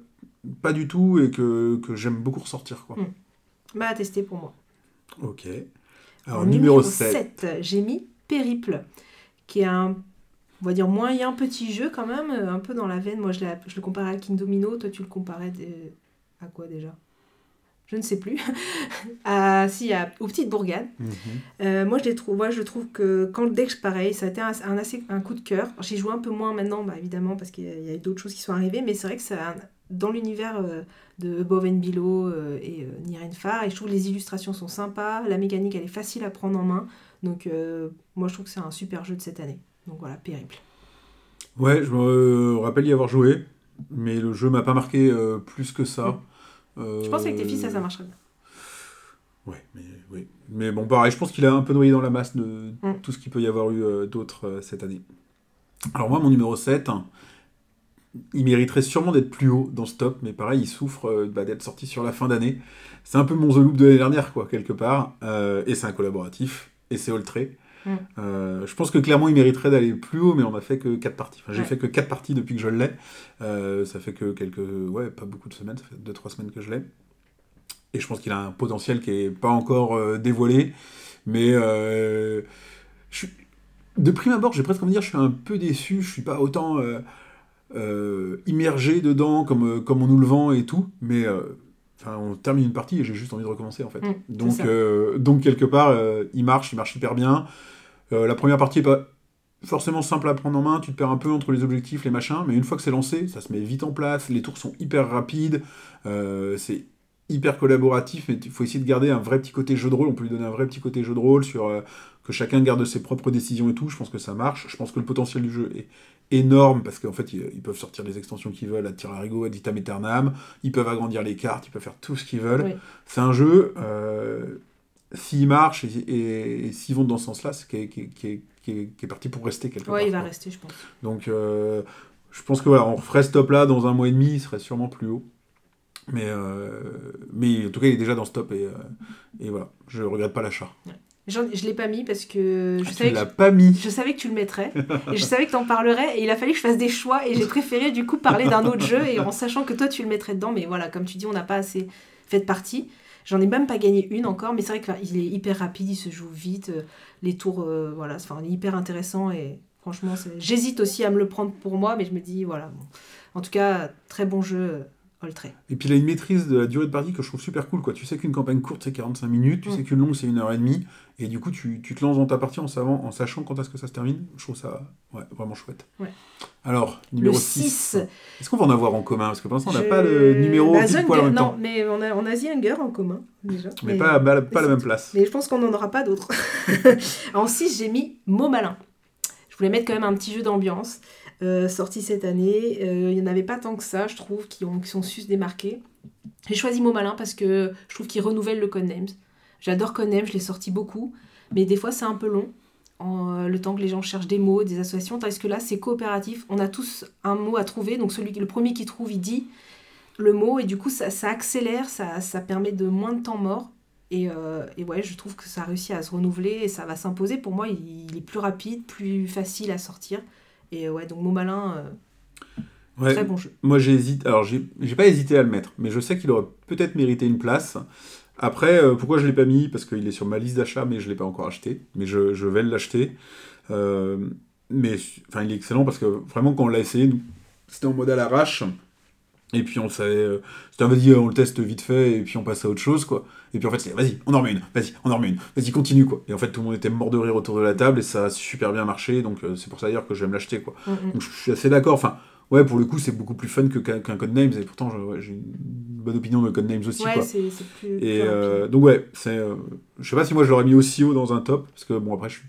pas du tout et que, que j'aime beaucoup ressortir. Quoi. Bah, à tester pour moi. Ok. Alors, En numéro 7. 7, j'ai mis Périple, qui est un, on va dire, moyen petit jeu quand même, euh, un peu dans la veine. Moi, je, je le comparais à King Domino. Toi, tu le comparais des- à quoi déjà? Je ne sais plus. à, si, à, aux petites bourgades. Mhm. Euh, moi, je, les trouve, moi, je trouve que quand le deck, pareil, ça a été un, un assez, un coup de cœur. J'ai joué un peu moins maintenant, bah, évidemment, parce qu'il y a, d'autres choses qui sont arrivées, mais c'est vrai que ça, dans l'univers euh, de Above and Below euh, et euh, Nirenfar, et je trouve que les illustrations sont sympas, la mécanique, elle est facile à prendre en main. Donc, euh, moi, je trouve que c'est un super jeu de cette année. Donc voilà, périple. Ouais, je me rappelle y avoir joué, mais le jeu m'a pas marqué euh, plus que ça. Euh, Je pense qu'avec tes filles, ça, ça marcherait bien. Ouais, mais, oui. mais bon, pareil, je pense qu'il a un peu noyé dans la masse de Mm. tout ce qu'il peut y avoir eu euh, d'autres euh, cette année. Alors moi, mon numéro 7, hein, il mériterait sûrement d'être plus haut dans ce top, mais pareil, il souffre euh, bah, d'être sorti sur la fin d'année. C'est un peu mon The Loop de l'année dernière, quoi, quelque part, euh, et c'est un collaboratif, et c'est Oltré. Mm. Euh, je pense que clairement, il mériterait d'aller plus haut, mais on a fait que 4 parties. Enfin, j'ai Ouais. fait que 4 parties depuis que je l'ai. Euh, ça fait que quelques... Ouais, pas beaucoup de semaines, ça fait 2-3 semaines que je l'ai. Et je pense qu'il a un potentiel qui est pas encore euh, dévoilé. Mais euh, je suis- de prime abord, j'ai presque envie de dire, je suis un peu déçu. Je suis pas autant immergé dedans comme, comme on nous le vend et tout. Mais enfin, on termine une partie et j'ai juste envie de recommencer en fait. Mm, donc, euh, donc quelque part, euh, il marche, il marche hyper bien. Euh, la première partie est pas forcément simple à prendre en main, tu te perds un peu entre les objectifs, les machins, mais une fois que c'est lancé, ça se met vite en place, les tours sont hyper rapides, c'est hyper collaboratif, mais il faut essayer de garder un vrai petit côté jeu de rôle, on peut lui donner un vrai petit côté jeu de rôle sur que chacun garde ses propres décisions et tout, je pense que ça marche, je pense que le potentiel du jeu est énorme, parce qu'en fait, ils, ils peuvent sortir les extensions qu'ils veulent, à tir à vitam aeternam, ils peuvent agrandir les cartes, ils peuvent faire tout ce qu'ils veulent, Oui. c'est un jeu, euh, s'il marche et, et- et s'ils vont dans ce sens-là, c'est qui est, qui est- qui est- qui est- qui est parti pour rester quelque part. Ouais, il va quoi. rester, je pense. Donc, euh, je pense que voilà, on referait ce top-là dans un mois et demi, il serait sûrement plus haut. Mais, euh, mais en tout cas, il est déjà dans ce top et, et voilà, je regrette pas l'achat. Je l'ai pas mis parce que je Ah, tu savais que l'as pas mis. Je savais que tu le mettrais et je savais que tu en parlerais et il a fallu que je fasse des choix et j'ai préféré du coup parler d'un autre jeu et en sachant que toi tu le mettrais dedans mais voilà comme tu dis on n'a pas assez fait de partie. J'en ai même pas gagné une encore mais c'est vrai qu'il est hyper rapide, il se joue vite, euh, les tours euh, voilà, enfin, il est hyper intéressant et franchement j'hésite aussi à me le prendre pour moi mais je me dis voilà. bon. En tout cas très bon jeu, Oltré. Et puis il a une maîtrise de la durée de partie que je trouve super cool. Quoi. Tu sais qu'une campagne courte c'est 45 minutes, tu Mm. sais qu'une longue c'est une heure et demie, et du coup tu, tu te lances dans ta partie en, savant, en sachant quand est-ce que ça se termine. Je trouve ça ouais, vraiment chouette. Ouais. Alors, numéro Le 6. 6. Est-ce qu'on va en avoir en commun? Parce que pour l'instant on n'a Je- pas le numéro Bah, poil en même non, temps. mais on a, on a Hunger en commun, déjà. Mais, pas, pas, pas la même place. Mais je pense qu'on n'en aura pas d'autres. en 6, j'ai mis Mot Malin. Je voulais mettre quand même un petit jeu d'ambiance. Euh, sorti cette année. Euh, Il n'y en avait pas tant que ça, je trouve, qui, ont, qui sont su se démarquer. J'ai choisi Mot Malin parce que je trouve qu'il renouvelle le Codenames. J'adore Codenames, je l'ai sorti beaucoup. Mais des fois, c'est un peu long. Euh, le temps que les gens cherchent des mots, des associations, tandis que là, c'est coopératif. On a tous un mot à trouver. Donc, celui, le premier qui trouve, il dit le mot. Et du coup, ça, ça accélère, ça, ça permet de moins de temps mort. Et, et ouais, je trouve que ça a réussi à se renouveler et ça va s'imposer. Pour moi, il est plus rapide, plus facile à sortir. Et euh, ouais, donc Mot Malin, euh, Ouais. très bon jeu. Moi j'hésite, alors j'ai pas hésité à le mettre, mais je sais qu'il aurait peut-être mérité une place. Après, euh, pourquoi je l'ai pas mis? Parce qu'il est sur ma liste d'achat, mais je l'ai pas encore acheté. Mais je, je vais l'acheter. Euh, mais enfin, il est excellent parce que vraiment quand on l'a essayé, c'était en mode à l'arrache. Et puis on savait, euh, c'était un, vas-y, on le teste vite fait, et puis on passe à autre chose, quoi. Et puis en fait, c'est vas-y, on en remet une, vas-y, on en remet une, vas-y, continue, quoi. Et en fait, tout le monde était mort de rire autour de la table, et ça a super bien marché, donc euh, c'est pour ça d'ailleurs que je vais me l'acheter, quoi. Mm, mm. Donc je suis assez d'accord. Enfin, ouais, pour le coup, c'est beaucoup plus fun qu'un qu'un Codenames. Et pourtant, ouais, j'ai une bonne opinion de Codenames aussi. Ouais, quoi. plus. Et euh, donc ouais, c'est. euh, je sais pas si moi je l'aurais mis aussi haut dans un top, parce que bon après, je suis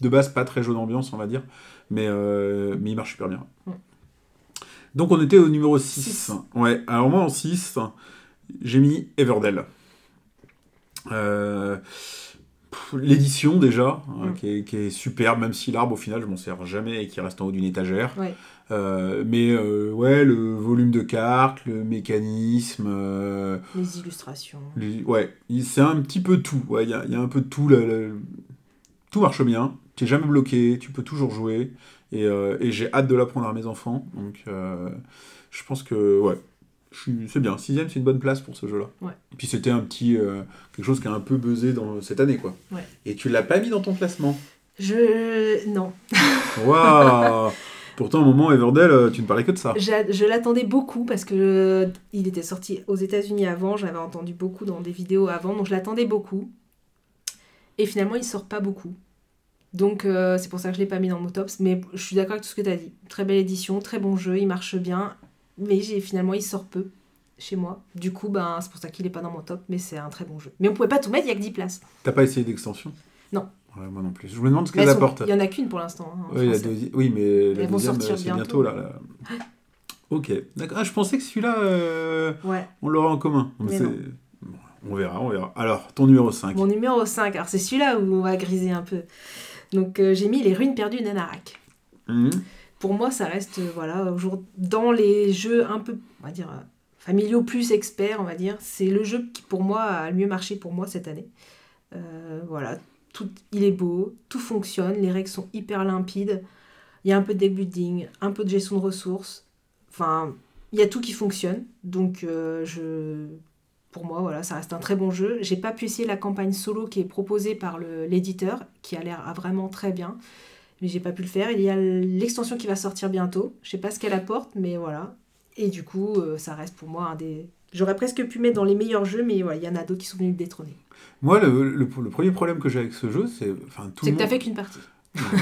de base pas très jeu d'ambiance, on va dire, mais euh, mais il marche super bien. Mm. Donc on était au numéro 6. Six. Ouais, alors moi en 6, j'ai mis Everdell. Euh, L'édition déjà, hein, Mm. qui, est, qui est superbe, même si l'arbre au final je m'en sers jamais et qui reste en haut d'une étagère. Ouais. Euh, mais euh, ouais, le volume de cartes, le mécanisme, Les illustrations. les- ouais, c'est un petit peu tout. Ouais, il y a, y a un peu de tout. tout marche bien. Tu n'es jamais bloqué, tu peux toujours jouer. Et, euh, et j'ai hâte de l'apprendre à mes enfants. Donc euh, je pense que ouais, c'est bien. Sixième, c'est une bonne place pour ce jeu-là. Ouais. Et puis c'était un petit euh, quelque chose qui a un peu buzzé dans cette année, quoi. Ouais. Et tu l'as pas mis dans ton classement. Je. Non. Waouh Pourtant, au moment Everdell, tu ne parlais que de ça. Je l'attendais beaucoup parce que euh, il était sorti aux États-Unis avant, j'avais entendu beaucoup dans des vidéos avant, donc je l'attendais beaucoup. Et finalement, il sort pas beaucoup. Donc euh, c'est pour ça que je l'ai pas mis dans mon tops, mais je suis d'accord avec tout ce que tu as dit. Très belle édition, très bon jeu, il marche bien, mais finalement il sort peu chez moi. Du coup, ben c'est pour ça qu'il est pas dans mon top, mais c'est un très bon jeu. Mais on pouvait pas tout mettre, il y a que 10 places. T'as pas essayé d'extension? Non. Ouais, moi non plus. Je me demande ce qu'elle apporte. Il y en a qu'une pour l'instant. hein, Oui, la mais la Elles vont deuxième, c'est bientôt, bientôt. là. là. Ok, d'accord. Ah, je pensais que celui-là, euh, Ouais. on l'aurait en commun. Mais on verra, on verra. Alors, ton numéro 5. Mon numéro 5, alors c'est celui-là où on va griser un peu. Donc euh, j'ai mis les ruines perdues d'Anarak. Mhm. Pour moi, ça reste euh, voilà, aujourd'hui dans les jeux un peu, on va dire, euh, familiaux plus experts, on va dire. C'est le jeu qui, pour moi, a le mieux marché pour moi cette année. Euh, voilà, tout, il est beau, tout fonctionne, les règles sont hyper limpides. Il y a un peu de deck building, un peu de gestion de ressources. Enfin, il y a tout qui fonctionne. Donc, euh, je, pour moi, voilà, ça reste un très bon jeu. J'ai pas pu essayer la campagne solo qui est proposée par l'éditeur, qui a l'air vraiment très bien. Mais j'ai pas pu le faire. Il y a l'extension qui va sortir bientôt. Je sais pas ce qu'elle apporte, mais voilà. Et du coup, euh, ça reste pour moi un des. J'aurais presque pu mettre dans les meilleurs jeux, mais voilà, il y en a d'autres qui sont venus le détrôner. Moi, le, le- le premier problème que j'ai avec ce jeu, c'est. Enfin, tout C'est le que t'as monde- fait qu'une partie.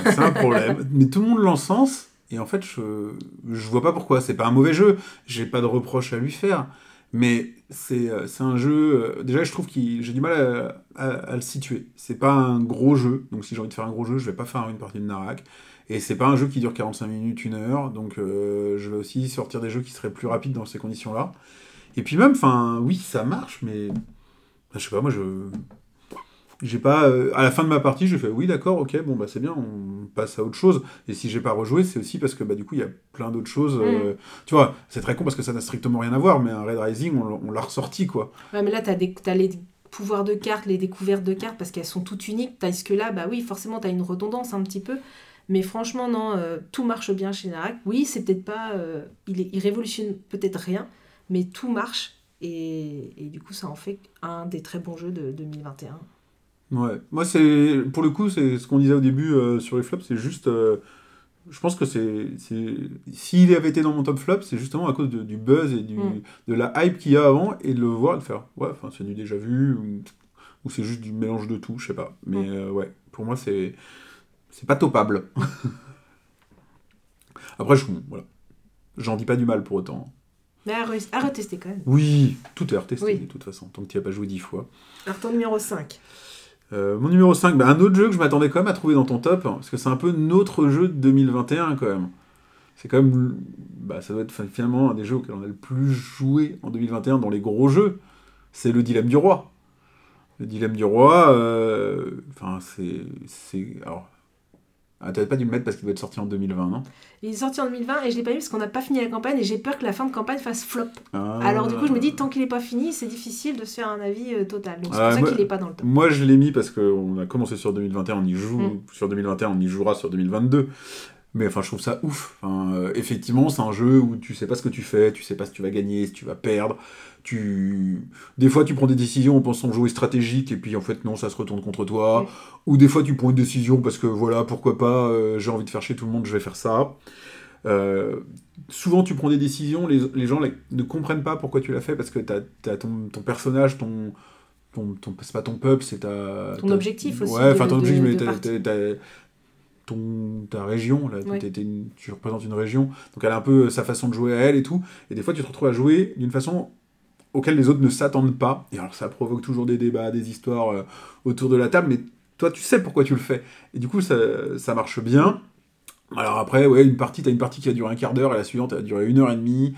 C'est un problème. Mais tout le monde l'encense. Et en fait, je, je vois pas pourquoi. C'est pas un mauvais jeu. J'ai pas de reproche à lui faire. Mais c'est euh, c'est un jeu. euh, Déjà, je trouve que j'ai du mal à, le situer. C'est pas un gros jeu. Donc, si j'ai envie de faire un gros jeu, je vais pas faire une partie de Narak. Et c'est pas un jeu qui dure 45 minutes, une heure. Donc, euh, je vais aussi sortir des jeux qui seraient plus rapides dans ces conditions-là. Et puis, même, enfin, oui, ça marche, mais. Je sais pas, moi, je. J'ai pas. euh, à la fin de ma partie, j'ai fait oui, d'accord, ok, bon, bah c'est bien, on passe à autre chose. Et si j'ai pas rejoué, c'est aussi parce que bah, du coup, il y a plein d'autres choses. euh, Tu vois, c'est très con parce que ça n'a strictement rien à voir, mais un Red Rising, on, l'a- on l'a ressorti, quoi. Ouais, mais là, t'as des, t'as les pouvoirs de cartes, les découvertes de cartes, parce qu'elles sont toutes uniques. Tandis que là, bah oui, forcément, t'as une redondance un petit peu. Mais franchement, non, euh, tout marche bien chez Narak. Oui, c'est peut-être pas. il, est, il révolutionne peut-être rien, mais tout marche. Et, et du coup, ça en fait un des très bons jeux de 2021. Ouais. Moi, c'est. Pour le coup, c'est ce qu'on disait au début euh, sur les flops, c'est juste. euh, Je pense que c'est. c'est- S'il avait été dans mon top flop, c'est justement à cause de- du buzz et du, Mm. de la hype qu'il y a avant et de le voir et de faire. Ouais, enfin, c'est du déjà vu ou, ou c'est juste du mélange de tout, je sais pas. Mais Mm. euh, ouais, pour moi, c'est. C'est pas topable. Après, je. Voilà. J'en dis pas du mal pour autant. Mais à, re- à retester quand même. Oui, tout est retesté Oui. de toute façon, tant que tu n'y as pas joué dix fois. Alors, ton numéro 5. Euh, mon numéro 5, bah, un autre jeu que je m'attendais quand même à trouver dans ton top, hein, parce que c'est un peu notre jeu de 2021 quand même. C'est quand même, bah, ça doit être finalement un des jeux auxquels on a le plus joué en 2021 dans les gros jeux. C'est le dilemme du roi. Le dilemme du roi, euh, enfin c'est, c'est, alors, ah, t'avais pas dû le mettre parce qu'il doit être sorti en 2020, non? Il est sorti en 2020 et je l'ai pas vu parce qu'on n'a pas fini la campagne et j'ai peur que la fin de campagne fasse flop. Ah. Alors du coup, je me dis, tant qu'il est pas fini, c'est difficile de se faire un avis euh, total. Donc c'est Ah, pour ça moi- qu'il est pas dans le top. Moi, je l'ai mis parce qu'on a commencé sur 2021, on y joue Mm. sur 2021, on y jouera sur 2022. Mais enfin, je trouve ça ouf. Enfin, euh, effectivement, c'est un jeu où tu sais pas ce que tu fais, tu sais pas si tu vas gagner, si tu vas perdre. Tu... Des fois, tu prends des décisions en pensant jouer stratégique, et puis en fait, non, ça se retourne contre toi. Oui. Ou des fois, tu prends une décision parce que voilà, pourquoi pas, euh, j'ai envie de faire chier tout le monde, je vais faire ça. Euh, souvent, tu prends des décisions, les, les gens like, ne comprennent pas pourquoi tu l'as fait parce que tu as, ton, ton personnage, ton. ton, ton- c'est pas ton peuple, c'est ta. Ton objectif aussi Ouais, enfin, ton objectif, mais ton, ta région, là, Ouais. t'es- t'es une- tu représentes une région, donc elle a un peu sa façon de jouer à elle et tout, et des fois tu te retrouves à jouer d'une façon auquel les autres ne s'attendent pas, et alors ça provoque toujours des débats, des histoires euh, autour de la table, mais toi tu sais pourquoi tu le fais, et du coup ça, ça marche bien. Alors après, ouais, une partie, t'as une partie qui a duré un quart d'heure, et la suivante elle a duré une heure et demie.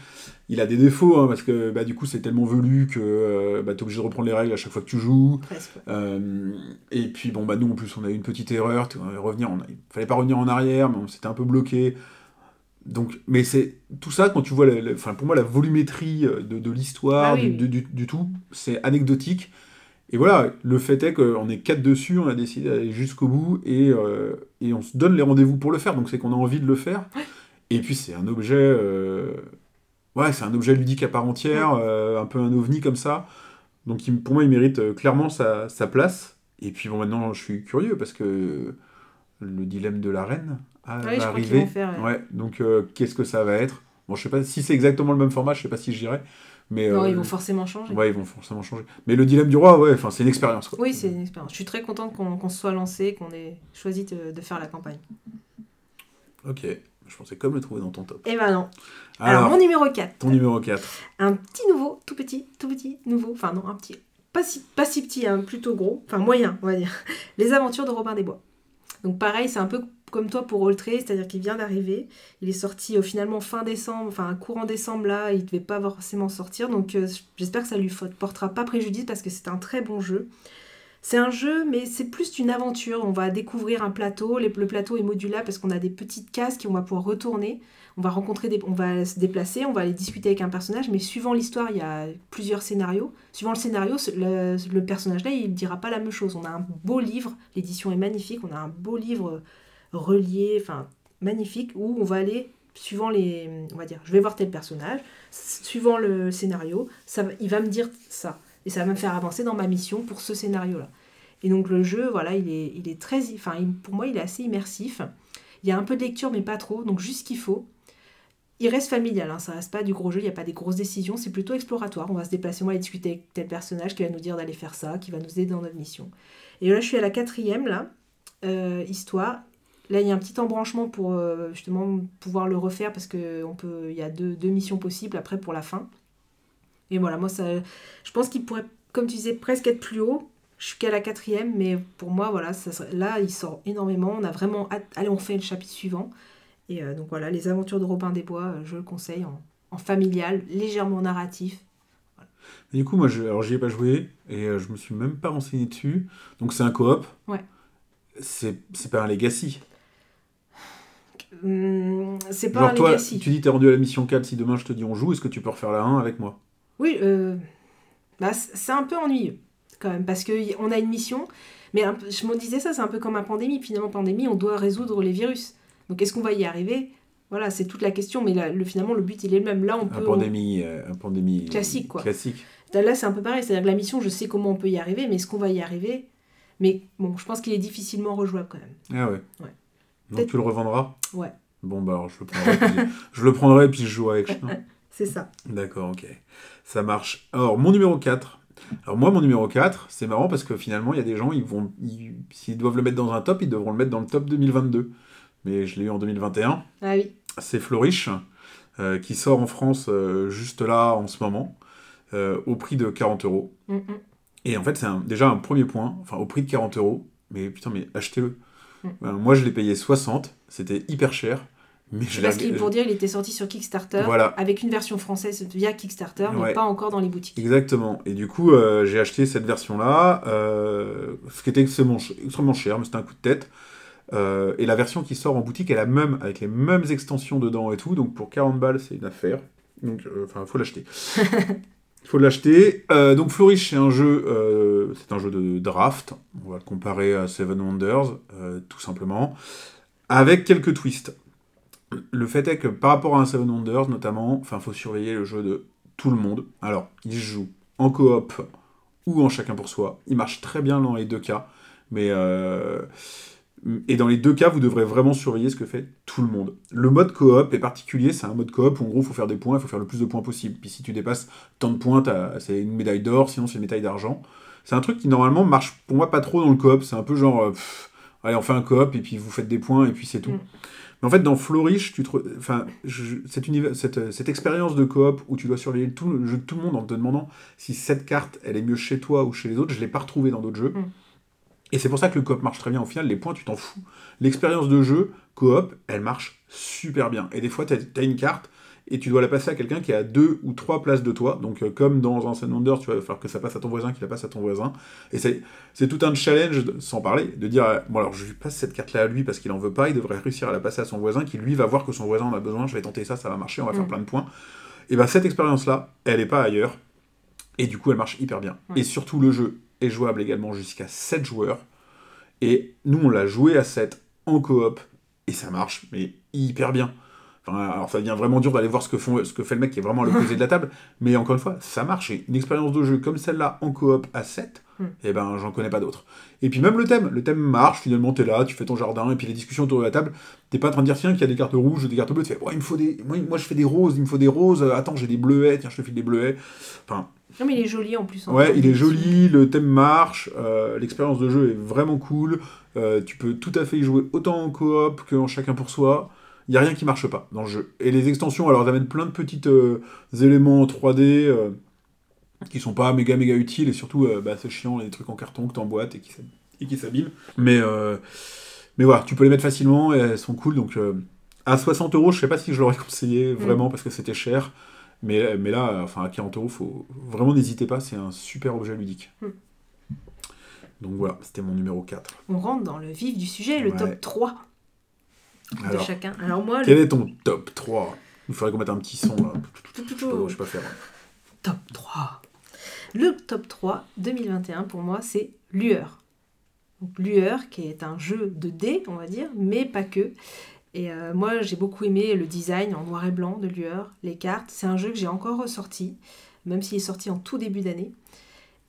Il a des défauts, hein, parce que bah, du coup c'est tellement velu que euh, bah, t'es obligé de reprendre les règles à chaque fois que tu joues. Presque. Euh, et puis bon bah nous en plus on a eu une petite erreur, tu vois, revenir, a- il fallait pas revenir en arrière, mais on s'était un peu bloqué. Donc, mais c'est tout ça quand tu vois, la- la- enfin pour moi la volumétrie euh, de, de l'histoire, Ah oui, du, oui. du- du- du tout, c'est anecdotique. Et voilà, le fait est qu'on est quatre dessus, on a décidé d'aller jusqu'au bout et, euh, et on se donne les rendez-vous pour le faire, donc c'est qu'on a envie de le faire. Et puis c'est un objet, euh, ouais, c'est un objet ludique à part entière, euh, un peu un ovni comme ça. Donc il- pour moi, il mérite euh, clairement sa, sa place. Et puis bon, maintenant, je suis curieux parce que le dilemme de la reine a, Ah oui, va arriver. faire, ouais. Ouais, donc euh, qu'est-ce que ça va être? Bon, je sais pas si c'est exactement le même format, je sais pas si j'irai. Mais Non, euh, ils vont forcément changer. Ouais, ils vont forcément changer. Mais le dilemme du roi, ouais, enfin, c'est une expérience. Quoi. Oui, c'est une expérience. Je suis très contente qu'on se soit lancé, qu'on ait choisi de, de faire la campagne. Ok, je pensais comme le trouver dans ton top. Et ben non. Alors, Alors, mon numéro 4. ton numéro 4. Un petit nouveau, tout petit, tout petit, nouveau. Enfin non, un petit. Pas si, pas si petit, hein, plutôt gros. Enfin moyen, on va dire. Les aventures de Robin des Bois. Donc pareil, c'est un peu comme toi pour Rolltray, c'est-à-dire qu'il vient d'arriver. Il est sorti euh, finalement fin décembre, enfin courant décembre là, il devait pas forcément sortir. Donc euh, j'espère que ça lui fa- portera pas préjudice parce que c'est un très bon jeu. C'est un jeu, mais c'est plus une aventure. On va découvrir un plateau. Le plateau est modulable parce qu'on a des petites cases qu'on va pouvoir retourner. On va rencontrer des, on va se déplacer, on va aller discuter avec un personnage, mais suivant l'histoire, il y a plusieurs scénarios. Suivant le scénario, le, personnage là, il ne dira pas la même chose. On a un beau livre, l'édition est magnifique. On a un beau livre relié, enfin magnifique, où on va aller suivant les, on va dire, je vais voir tel personnage, suivant le scénario, ça, il va me dire ça, et ça va me faire avancer dans ma mission pour ce scénario-là. Et donc le jeu, voilà, il est, très, enfin pour moi, il est assez immersif. Il y a un peu de lecture, mais pas trop, donc juste ce qu'il faut. Il reste familial, hein, ça reste pas du gros jeu, il n'y a pas des grosses décisions, c'est plutôt exploratoire. On va se déplacer, on va aller discuter avec tel personnage qui va nous dire d'aller faire ça, qui va nous aider dans notre mission. Et là, je suis à la quatrième, là, euh, histoire. Là, il y a un petit embranchement pour euh, justement pouvoir le refaire parce on peut, y a deux missions possibles après pour la fin. Et voilà, moi, ça, je pense qu'il pourrait, comme tu disais, presque être plus haut. Je suis qu'à la quatrième, mais pour moi, voilà, ça là, il sort énormément. On a vraiment hâte. Allez, on fait le chapitre suivant. Et euh, donc voilà, les aventures de Robin des Bois, euh, je le conseille en, en familial, légèrement narratif. Et du coup, moi, je, alors j'y ai pas joué et euh, je me suis même pas renseigné dessus. Donc c'est un coop. Ouais. C'est c'est pas un legacy. Hum, c'est pas Genre un toi, legacy. tu dis t'es rendu à la mission 4, si demain je te dis on joue, est-ce que tu peux refaire la 1 avec moi? Oui, euh, bah, c'est un peu ennuyeux quand même parce que y- on a une mission, mais un peu- je me disais ça, c'est un peu comme un pandémie. Finalement, pandémie, on doit résoudre les virus. Donc, est-ce qu'on va y arriver? Voilà, c'est toute la question. Mais là, le, finalement, le but il est le même. Là, on Un peut. pandémie, euh, un pandémie Classique, quoi. Classique. Là, c'est un peu pareil. C'est-à-dire que la mission, je sais comment on peut y arriver, mais est-ce qu'on va y arriver? Mais bon, je pense qu'il est difficilement rejouable quand même. Ah ouais. Ouais. Donc tu le revendras? Ouais. Bon, bah alors je le prendrai, puis, je le prendrai, puis je jouerai avec. C'est ça. D'accord, ok. Ça marche. Alors, mon numéro 4. Alors, moi, mon numéro 4, c'est marrant parce que finalement, il y a des gens, ils vont, ils- s'ils doivent le mettre dans un top, ils devront le mettre dans le top 2022. Mais je l'ai eu en 2021. Ah oui. C'est Flourish, euh, qui sort en France euh, juste là, en ce moment, euh, au prix de 40 euros. Mm, mm. Et en fait, c'est déjà un premier point, enfin, au prix de 40 euros. Mais putain, mais achetez-le. Mm. Moi, je l'ai payé 60, c'était hyper cher. Mais je Parce qu'il, pour dire, il était sorti sur Kickstarter Voilà. avec une version française via Kickstarter, mais Ouais. pas encore dans les boutiques. Exactement. Et du coup, euh, j'ai acheté cette version-là, euh, ce qui était extrêmement, ch- extrêmement cher, mais c'était un coup de tête. Euh, et la version qui sort en boutique est la même, avec les mêmes extensions dedans et tout. Donc pour 40 balles, c'est une affaire. Donc, enfin, faut l'acheter. Il faut l'acheter. Donc Flourish, c'est un jeu, c'est un jeu de draft. On va le comparer à Seven Wonders, tout simplement, avec quelques twists. Le fait est que par rapport à un Seven Wonders, notamment, enfin, faut surveiller le jeu de tout le monde. Alors, il joue en coop ou en chacun pour soi. Il marche très bien dans les deux cas, mais euh, et dans les deux cas, vous devrez vraiment surveiller ce que fait tout le monde. Le mode coop est particulier, c'est un mode coop où en gros, il faut faire des points, il faut faire le plus de points possible. Puis si tu dépasses tant de points, c'est une médaille d'or, sinon c'est une médaille d'argent. C'est un truc qui normalement marche pour moi pas trop dans le coop. C'est un peu genre, euh, allez, on fait un coop et puis vous faites des points et puis c'est tout. Mm. Mais en fait, dans Flourish, tu te enfin, je- univers- cette, cette expérience de coop où tu dois surveiller tout le jeu de tout le monde en te demandant si cette carte elle est mieux chez toi ou chez les autres, je l'ai pas retrouvée dans d'autres jeux. Mm. Et c'est pour ça que le coop marche très bien. Au final, les points, tu t'en fous. L'expérience de jeu coop, elle marche super bien. Et des fois, tu as, une carte et tu dois la passer à quelqu'un qui est à deux ou trois places de toi. Donc, euh, comme dans un Sun Wonder, tu vas falloir que ça passe à ton voisin, qu'il la passe à ton voisin. Et c'est tout un challenge, de- sans parler, de dire euh, bon, alors je lui passe cette carte-là à lui parce qu'il en veut pas. Il devrait réussir à la passer à son voisin qui, lui, va voir que son voisin en a besoin. Je vais tenter ça, ça va marcher, on va faire Mm. plein de points. Et ben cette expérience-là, elle n'est pas ailleurs. Et du coup, elle marche hyper bien. Et surtout, le jeu est jouable également jusqu'à 7 joueurs. Et nous, on l'a joué à 7 en coop. Et ça marche, mais hyper bien. Enfin, alors ça devient vraiment dur d'aller voir ce que, font, ce que fait le mec qui est vraiment à l'opposé de la table. Mais encore une fois, ça marche. Et une expérience de jeu comme celle-là en coop à 7, Mm. eh ben, j'en connais pas d'autres. Et puis même le thème. Le thème marche, finalement, t'es là, tu fais ton jardin, et puis les discussions autour de la table, t'es pas en train de dire, tiens, qu'il y a des cartes rouges, des cartes bleues, tu fais, Ouais, il me faut des... moi, moi, je fais des roses, il me faut des roses, Euh, attends, j'ai des bleuets, tiens, je te file des bleuets. Enfin, Non, mais il est joli en plus. hein. Ouais, il est joli, le thème marche, euh, l'expérience de jeu est vraiment cool. euh, tu peux tout à fait y jouer autant en coop qu'en chacun pour soi. Il n'y a rien qui marche pas dans le jeu. Et les extensions, alors, elles amènent plein de petits euh, éléments en 3D euh, qui sont pas méga méga utiles et surtout, euh, bah, c'est chiant, les trucs en carton que t'emboîtes et qui et qui s'abîment. Mais, euh, mais voilà, tu peux les mettre facilement et elles sont cool. Donc, euh, à 60 euros, je sais pas si je l'aurais conseillé vraiment parce que c'était cher. Mais, mais là, enfin, à 40 euros, faut vraiment n'hésitez pas, c'est un super objet ludique. Mm. Donc voilà, c'était mon numéro 4. On rentre dans le vif du sujet, le Ouais. top 3 de Alors, chacun. Alors moi, quel le est ton top 3 Il faudrait qu'on mette un petit son là. Je sais pas, je sais pas faire. top 3. Le top 3 2021 pour moi, c'est Lueur. Donc, Lueur, qui est un jeu de dés, on va dire, mais pas que. Et euh, moi, j'ai beaucoup aimé le design en noir et blanc de Lueur, les cartes. C'est un jeu que j'ai encore ressorti, même s'il est sorti en tout début d'année.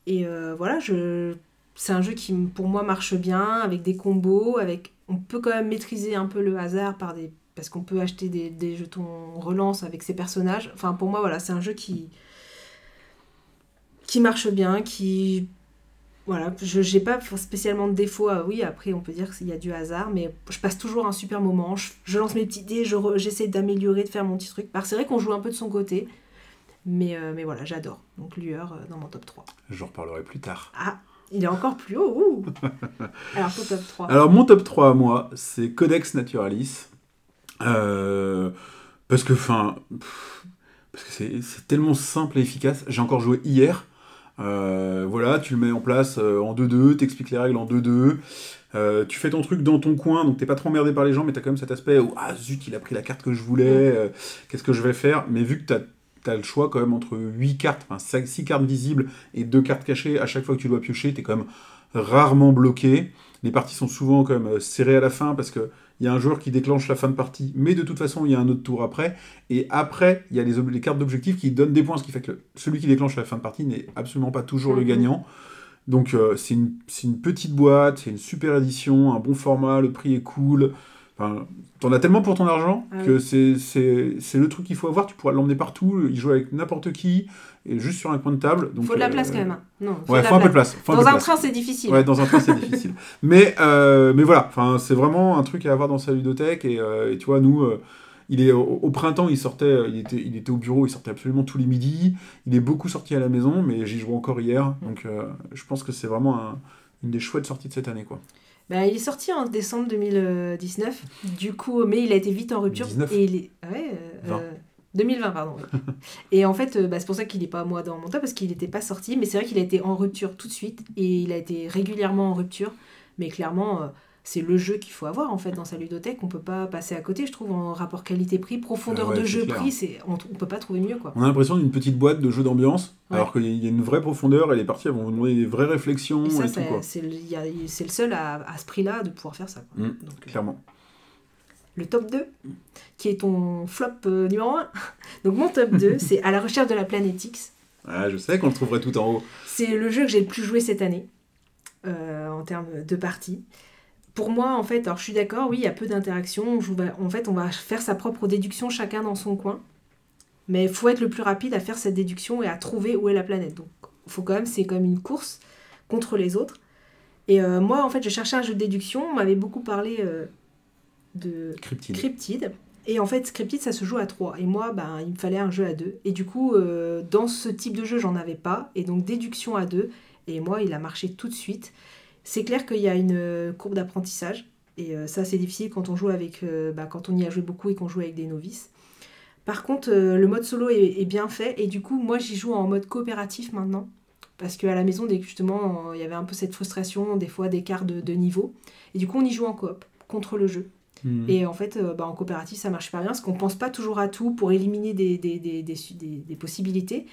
Et euh, voilà, je... c'est un jeu qui, pour moi, marche bien, avec des combos, avec... on peut quand même maîtriser un peu le hasard par des... parce qu'on peut acheter des, des jetons relance avec ses personnages. Enfin, pour moi, voilà, c'est un jeu qui qui marche bien, qui voilà, je n'ai pas spécialement de défaut. Ah oui, après on peut dire qu'il y a du hasard, mais je passe toujours un super moment. Je, je lance mes je re- j'essaie d'améliorer, de faire mon petit truc. C'est vrai qu'on joue un peu de son côté, mais, euh, mais voilà, j'adore. Donc Lueur euh, dans mon top 3. J'en reparlerai plus tard. Ah, il est encore plus haut. ouh. Alors ton top 3. Alors mon top 3 à moi, c'est Codex Naturalis. Euh, parce que, enfin, parce que c'est tellement simple et efficace. J'ai encore joué hier. Euh, voilà, tu le mets en place euh, en 2-2, t'expliques les règles en 2-2. Euh, tu fais ton truc dans ton coin, donc t'es pas trop emmerdé par les gens, mais t'as quand même cet aspect où ah zut, il a pris la carte que je voulais, euh, qu'est-ce que je vais faire? Mais vu que t'as as le choix quand même entre 8 cartes, enfin 6 cartes visibles et 2 cartes cachées, à chaque fois que tu dois piocher, t'es quand même rarement bloqué. Les parties sont souvent quand même euh, serrées à la fin parce que il y a un joueur qui déclenche la fin de partie, mais de toute façon il y a un autre tour après. Et après, il y a les, cartes d'objectif qui donnent des points, ce qui fait que le- celui qui déclenche la fin de partie n'est absolument pas toujours le Mhm. gagnant. Donc euh, c'est une, c'est une petite boîte, c'est une super édition, un bon format, le prix est cool. Enfin, t'en as tellement pour ton argent Ah que c'est c'est c'est le truc qu'il faut avoir. Tu pourras l'emmener partout. Il joue avec n'importe qui et juste sur un coin de table. Donc, faut de la euh, place quand même. hein. Non, Ouais, de la faut un peu de place. faut Dans un train, c'est difficile. Ouais, dans un train, c'est difficile. Mais, euh, mais voilà, enfin, c'est vraiment un truc à avoir dans sa ludothèque. Et, euh, et tu vois, nous, il est, au, au printemps, il sortait, il était, il était au bureau, il sortait absolument tous les midis. Il est beaucoup sorti à la maison, mais j'y jouais encore hier. Donc, euh, je pense que c'est vraiment un- une des chouettes sorties de cette année, quoi. Bah, il est sorti en décembre 2019. Du coup, mais il a été vite en rupture. 19. Et il est... ouais, euh, 20. euh, 2020, pardon. oui. et en fait, euh, bah, c'est pour ça qu'il n'est pas moi dans mon top, parce qu'il n'était pas sorti. Mais c'est vrai qu'il a été en rupture tout de suite. Et il a été régulièrement en rupture. Mais clairement, euh, c'est le jeu qu'il faut avoir en fait dans sa ludothèque. On peut pas passer à côté, je trouve, en rapport qualité-prix, profondeur ouais, de c'est jeu, clair. prix. c'est On ne peut pas trouver mieux, quoi. On a l'impression d'une petite boîte de jeux d'ambiance, Ouais. alors qu'il y a une vraie profondeur. Et les parties, elles vont vous demander des vraies réflexions Et ça, c'est quoi. c'est le, seul à, à ce prix-là de pouvoir faire ça. quoi. Mm, Donc, euh, clairement. le top 2, qui est ton flop euh, numéro 1. Donc mon top 2, c'est À la recherche de la planète X. Ah, je sais qu'on le trouverait tout en haut. C'est le jeu que j'ai le plus joué cette année, euh, en termes de parties. Pour moi, en fait, alors je suis d'accord, oui, il y a peu d'interaction. On joue- En fait, on va faire sa propre déduction chacun dans son coin. Mais il faut être le plus rapide à faire cette déduction et à trouver où est la planète. Donc, faut quand même, c'est comme une course contre les autres. Et euh, moi, en fait, je cherchais un jeu de déduction. On m'avait beaucoup parlé euh, de Cryptide. Cryptide. Et en fait, Cryptide, ça se joue à 3. Et moi, ben, il me fallait un jeu à 2. Et du coup, euh, dans ce type de jeu, j'en avais pas. Et donc, déduction à 2. Et moi, il a marché tout de suite. C'est clair qu'il y a une euh, courbe d'apprentissage. Et euh, ça, c'est difficile quand on joue avec. euh, bah, quand on y a joué beaucoup et qu'on joue avec des novices. Par contre, le mode solo est, est bien fait. Et du coup, moi, j'y joue en mode coopératif maintenant. Parce qu'à la maison, justement, il y avait un peu cette frustration, des fois d'écart de, de niveau. Et du coup, on y joue en coop contre le jeu. Mhm. Et en fait, bah, en coopératif, ça marche super bien parce qu'on pense pas toujours à tout pour éliminer des possibilités.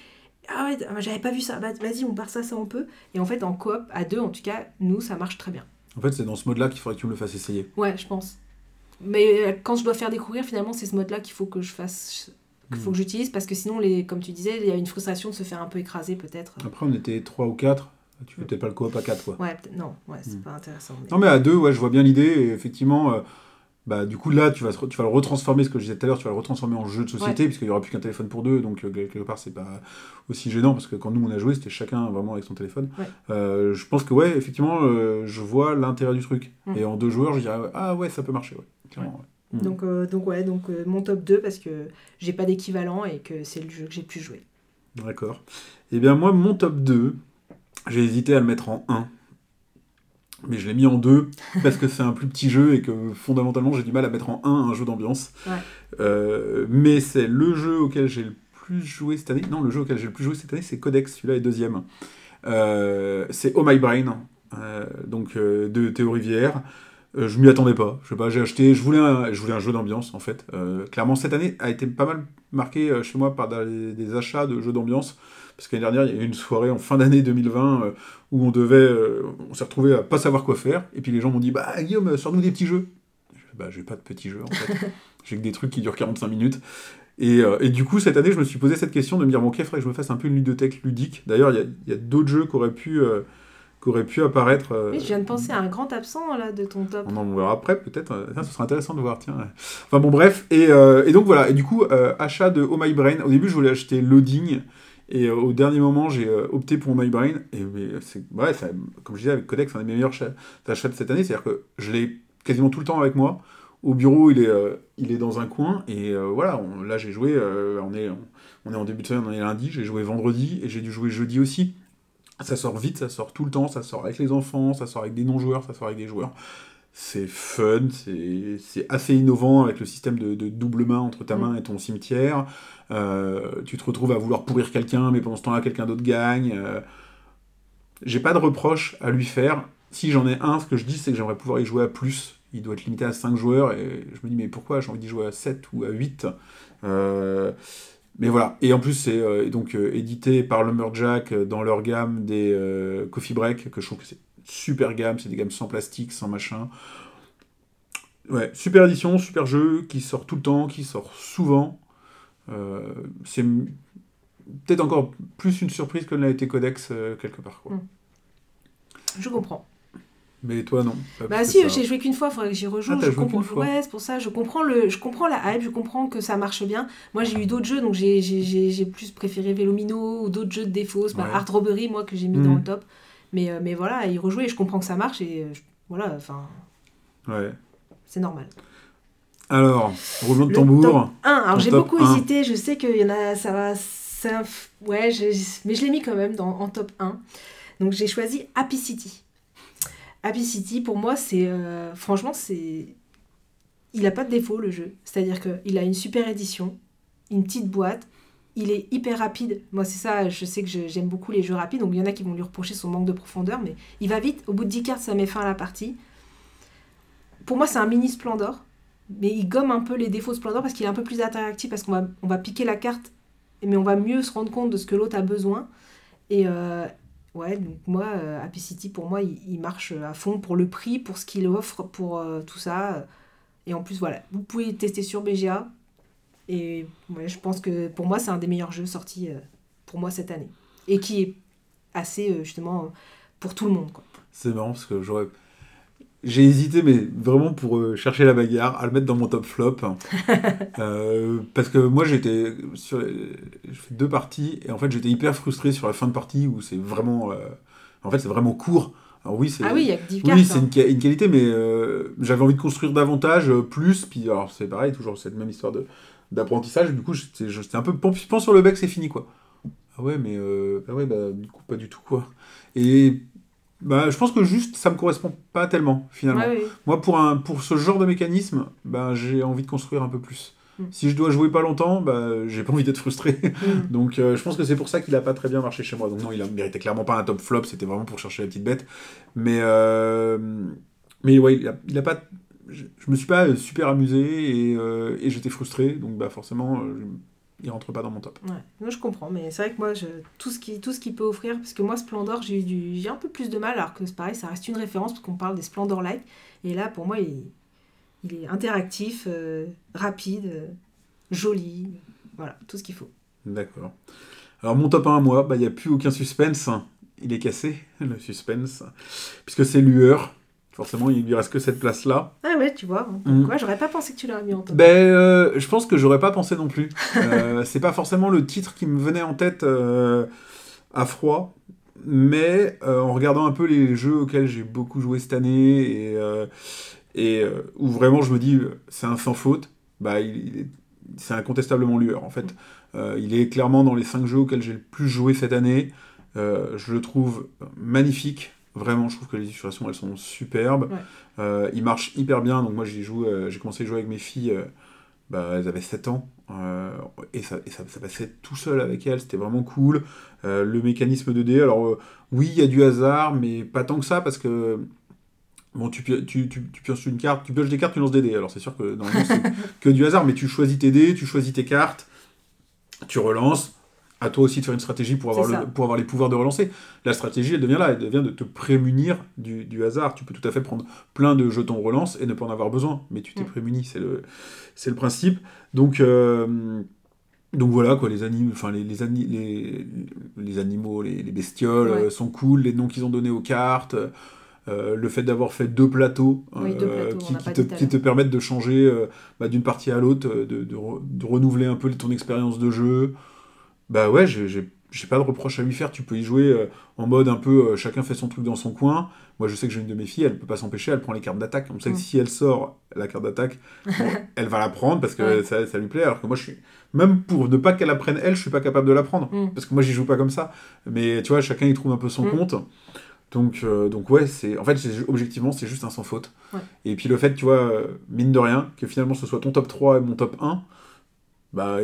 Ah ouais, j'avais pas vu ça, vas-y, on part ça, ça on peut. Et en fait, en coop, à deux, en tout cas, nous, ça marche très bien. En fait, c'est dans ce mode-là qu'il faudrait que tu me le fasses essayer. Ouais, je pense. Mais euh, quand je dois faire découvrir, finalement, c'est ce mode-là qu'il faut que je fasse, qu'il faut Mhm. que j'utilise parce que sinon, les, comme tu disais, il y a une frustration de se faire un peu écraser peut-être. Après, on était 3 ou 4. Tu fais peut-être pas le coop à 4, quoi. Ouais, non, ouais, c'est Mhm. pas intéressant. mais- Non, mais à deux, ouais, je vois bien l'idée. Et effectivement, euh, bah, du coup, là, tu vas, tu vas le retransformer, ce que je disais tout à l'heure, tu vas le retransformer en jeu de société, puisqu'il n'y aura plus qu'un téléphone pour deux. Donc, euh, quelque part, c'est pas aussi gênant, parce que quand nous, on a joué, c'était chacun vraiment avec son téléphone. Ouais. Euh, je pense que, ouais, effectivement, euh, je vois l'intérêt du truc. Mhm. Et en deux joueurs, je dirais, ah ouais, ça peut marcher, ouais. Clairement, ouais. Mhm. Donc, donc ouais, donc mon top 2 parce que j'ai pas d'équivalent et que c'est le jeu que j'ai plus joué. D'accord. Eh bien, moi, mon top 2, j'ai hésité à le mettre en 1. Mais je l'ai mis en 2 parce que c'est un plus petit jeu et que fondamentalement j'ai du mal à mettre en 1 un jeu d'ambiance. Ouais. Euh, mais c'est le jeu auquel j'ai le plus joué cette année. Non, le jeu auquel j'ai le plus joué cette année, c'est Codex. Celui-là est deuxième. Euh, c'est Oh My Brain, euh, donc de Théo Rivière. Je m'y attendais pas. Je sais pas, j'ai acheté. Je voulais un, je voulais un jeu d'ambiance en fait. Clairement, cette année a été pas mal marquée chez moi par des, des achats de jeux d'ambiance. Parce qu'année dernière, il y a eu une soirée en fin d'année 2020 euh, où on devait, euh, on s'est retrouvé à pas savoir quoi faire. Et puis les gens m'ont dit, bah Guillaume, sors-nous des petits jeux. Je bah j'ai pas de petits jeux en fait. j'ai que des trucs qui durent 45 minutes. Et, euh, et du coup, cette année, je me suis posé cette question de me dire, bon, ok, il faudrait que je me fasse un peu une ludothèque ludique. D'ailleurs, il y a, a d'autres jeux qui auraient pu, euh, qui pu apparaître. euh, Oui, je viens de penser à un grand absent là de ton top. on en verra après, peut-être. tiens, ce sera intéressant de voir, tiens. Enfin bon, bref. Et, euh, et donc voilà. Et du coup, euh, achat de Oh My Brain. Au début, je voulais acheter Loading. Et euh, au dernier moment, j'ai euh, opté pour Oh My Brain. Et ça- comme je disais, avec Codex, c'est un des meilleurs cha- achats de cette année. C'est-à-dire que je l'ai quasiment tout le temps avec moi. Au bureau, il est, euh, il est dans un coin. Et euh, voilà, là, j'ai joué. euh, on, est, on est en début de semaine, on est lundi. J'ai joué vendredi. Et j'ai dû jouer jeudi aussi. Ça sort vite, ça sort tout le temps, ça sort avec les enfants, ça sort avec des non-joueurs, ça sort avec des joueurs. C'est fun, c'est assez innovant avec le système de, de double main entre ta Mm. main et ton cimetière. Euh, tu te retrouves à vouloir pourrir quelqu'un, mais pendant ce temps-là, quelqu'un d'autre gagne. Euh, J'ai pas de reproche à lui faire. Si j'en ai un, ce que je dis, c'est que j'aimerais pouvoir y jouer à plus. Il doit être limité à 5 joueurs, et je me dis, mais pourquoi j'ai envie d'y jouer à 7 ou à 8 Euh, mais voilà, et en plus c'est euh, donc euh, édité par Lumberjack euh, dans leur gamme des Coffee Break, que je trouve que c'est super gamme, c'est des gammes sans plastique, sans machin. Ouais, super édition, super jeu, qui sort tout le temps, qui sort souvent. Euh, c'est peut-être encore plus une surprise que ne l'a été Codex euh, quelque part. Quoi. Mm. Je comprends. Mais toi, non. Bah si, j'ai joué qu'une fois, il faudrait que j'y rejoue. Ah, je comprends, ouais, c'est pour ça, je comprends, le, je comprends la hype, je comprends que ça marche bien. Moi, j'ai eu d'autres jeux, donc j'ai- plus préféré Vélomino ou d'autres jeux de défausse, bah, Ouais. Art Robbery, moi, que j'ai mis Mhm. dans le top. Mais, euh, mais voilà, y rejouer, je comprends que ça marche et euh, je- voilà, enfin, Ouais. c'est normal. Alors, roulement de tambour. top 1, alors j'ai beaucoup 1. hésité, je sais qu'il y en a, ça va, ça, ouais, je- mais je l'ai mis quand même dans, en top 1. Donc j'ai choisi Happy City. Happy City, pour moi, c'est, euh, franchement, c'est, il a pas de défaut le jeu. C'est-à-dire qu'il a une super édition, une petite boîte, il est hyper rapide. Moi, c'est ça, je sais que j'aime beaucoup les jeux rapides, donc il y en a qui vont lui reprocher son manque de profondeur, mais il va vite. Au bout de 10 cartes, ça met fin à la partie. Pour moi, c'est un mini Splendor, mais il gomme un peu les défauts de Splendor parce qu'il est un peu plus interactif, parce qu'on va, piquer la carte, mais on va mieux se rendre compte de ce que l'autre a besoin. Et euh, ouais, donc moi, euh, Happy City, pour moi, il, marche à fond pour le prix, pour ce qu'il offre, pour euh, tout ça. Et en plus, voilà, vous pouvez tester sur BGA. Et ouais, je pense que pour moi, c'est un des meilleurs jeux sortis euh, pour moi cette année. Et qui est assez, euh, justement, pour tout le monde. C'est marrant parce que j'aurais. J'ai hésité, mais vraiment pour euh, chercher la bagarre, à le mettre dans mon top flop. Euh, parce que moi, j'étais. sur les- J'ai fait deux parties, et en fait, j'étais hyper frustré sur la fin de partie où c'est vraiment. euh, En fait, c'est vraiment court. Alors oui, c'est. Ah oui, il y a que 10 cartes. Oui, c'est hein. une, qua- une qualité, mais j'avais envie de construire davantage, plus, puis alors c'est pareil, toujours cette même histoire de d'apprentissage, du coup j'étais un peu pan pan sur le bec, c'est fini quoi. Ah ouais, mais euh, ah ouais, bah du coup pas du tout quoi. Et bah je pense que juste ça me correspond pas tellement finalement. Ouais. Moi pour, un, pour ce genre de mécanisme, bah, j'ai envie de construire un peu plus. Mm. Si je dois jouer pas longtemps, bah, j'ai pas envie d'être frustré. Mm. Donc euh, je pense que c'est pour ça qu'il a pas très bien marché chez moi. Donc non, il a méritait clairement pas un top flop, c'était vraiment pour chercher la petite bête. Mais, euh, mais ouais, il a, il a pas. Je, je me suis pas super amusé et, euh, et j'étais frustré, donc bah forcément, euh, je- il rentre pas dans mon top. Ouais, moi je comprends, mais c'est vrai que moi, je, tout ce qui tout ce qu'il peut offrir, parce que moi, Splendor, j'ai eu du, j'ai un peu plus de mal, alors que c'est pareil, ça reste une référence, parce qu'on parle des Splendor Light, et là, pour moi, il, il est interactif, euh, rapide, euh, joli, voilà, tout ce qu'il faut. D'accord. Alors mon top 1 à moi, bah, il n'y a plus aucun suspense. Il est cassé, le suspense. Puisque c'est lueur. Forcément, il lui reste que cette place-là. Ah ouais, tu vois, Mm. j'aurais pas pensé que tu l'aurais mis en top. Ben, euh, je pense que j'aurais pas pensé non plus. Euh, c'est pas forcément le titre qui me venait en tête euh, à froid, mais en regardant un peu les jeux auxquels j'ai beaucoup joué cette année et, et où vraiment je me dis c'est un sans faute, bah il, il est- c'est incontestablement lueur en fait. Euh, il est clairement dans les 5 jeux auxquels j'ai le plus joué cette année. Je le trouve magnifique. Vraiment, je trouve que les illustrations elles sont superbes. Ouais. Euh, il marche hyper bien. Donc moi euh, j'ai commencé à jouer avec mes filles. euh, bah, elles avaient 7 ans et, ça, et ça, ça passait tout seul avec elles, c'était vraiment cool. Le mécanisme de dés, alors oui, il y a du hasard, mais pas tant que ça parce que bon, tu, tu, tu, tu pioches une carte, tu pioches des cartes, tu lances des dés. Alors c'est sûr que normalement c'est que du hasard, mais tu choisis tes dés, tu choisis tes cartes, tu relances. À toi aussi de faire une stratégie pour avoir, le, pour avoir les pouvoirs de relancer. La stratégie, elle devient là, elle devient de te prémunir du, du hasard. Tu peux tout à fait prendre plein de jetons relance et ne pas en avoir besoin, mais tu t'es Mm. prémuni, c'est le, le principe. Donc, euh, donc voilà, quoi, les, enfin, les, les, ani- les, les animaux, les, les bestioles Ouais. euh, sont cool, les noms qu'ils ont donnés aux cartes, euh, le fait d'avoir fait deux plateaux, Oui, deux plateaux, qui, te, qui te permettent de changer bah, d'une partie à l'autre, de, de, re- de renouveler un peu ton expérience de jeu. Bah ouais, j'ai- pas de reproche à lui faire. Tu peux y jouer euh, en mode un peu euh, chacun fait son truc dans son coin. Moi, je sais que j'ai une de mes filles, elle peut pas s'empêcher, elle prend les cartes d'attaque. On sait que si elle sort la carte d'attaque, bon, elle va la prendre parce que Ouais. ça, ça lui plaît. Alors que moi, je suis même pour ne pas qu'elle apprenne elle, je suis pas capable de la prendre Mm. parce que moi, j'y joue pas comme ça. Mais tu vois, chacun y trouve un peu son Mm. compte. Donc, euh, donc ouais, c'est en fait, objectivement, c'est juste un sans faute. Ouais. Et puis le fait, tu vois, mine de rien, que finalement ce soit ton top 3 et mon top 1, bah,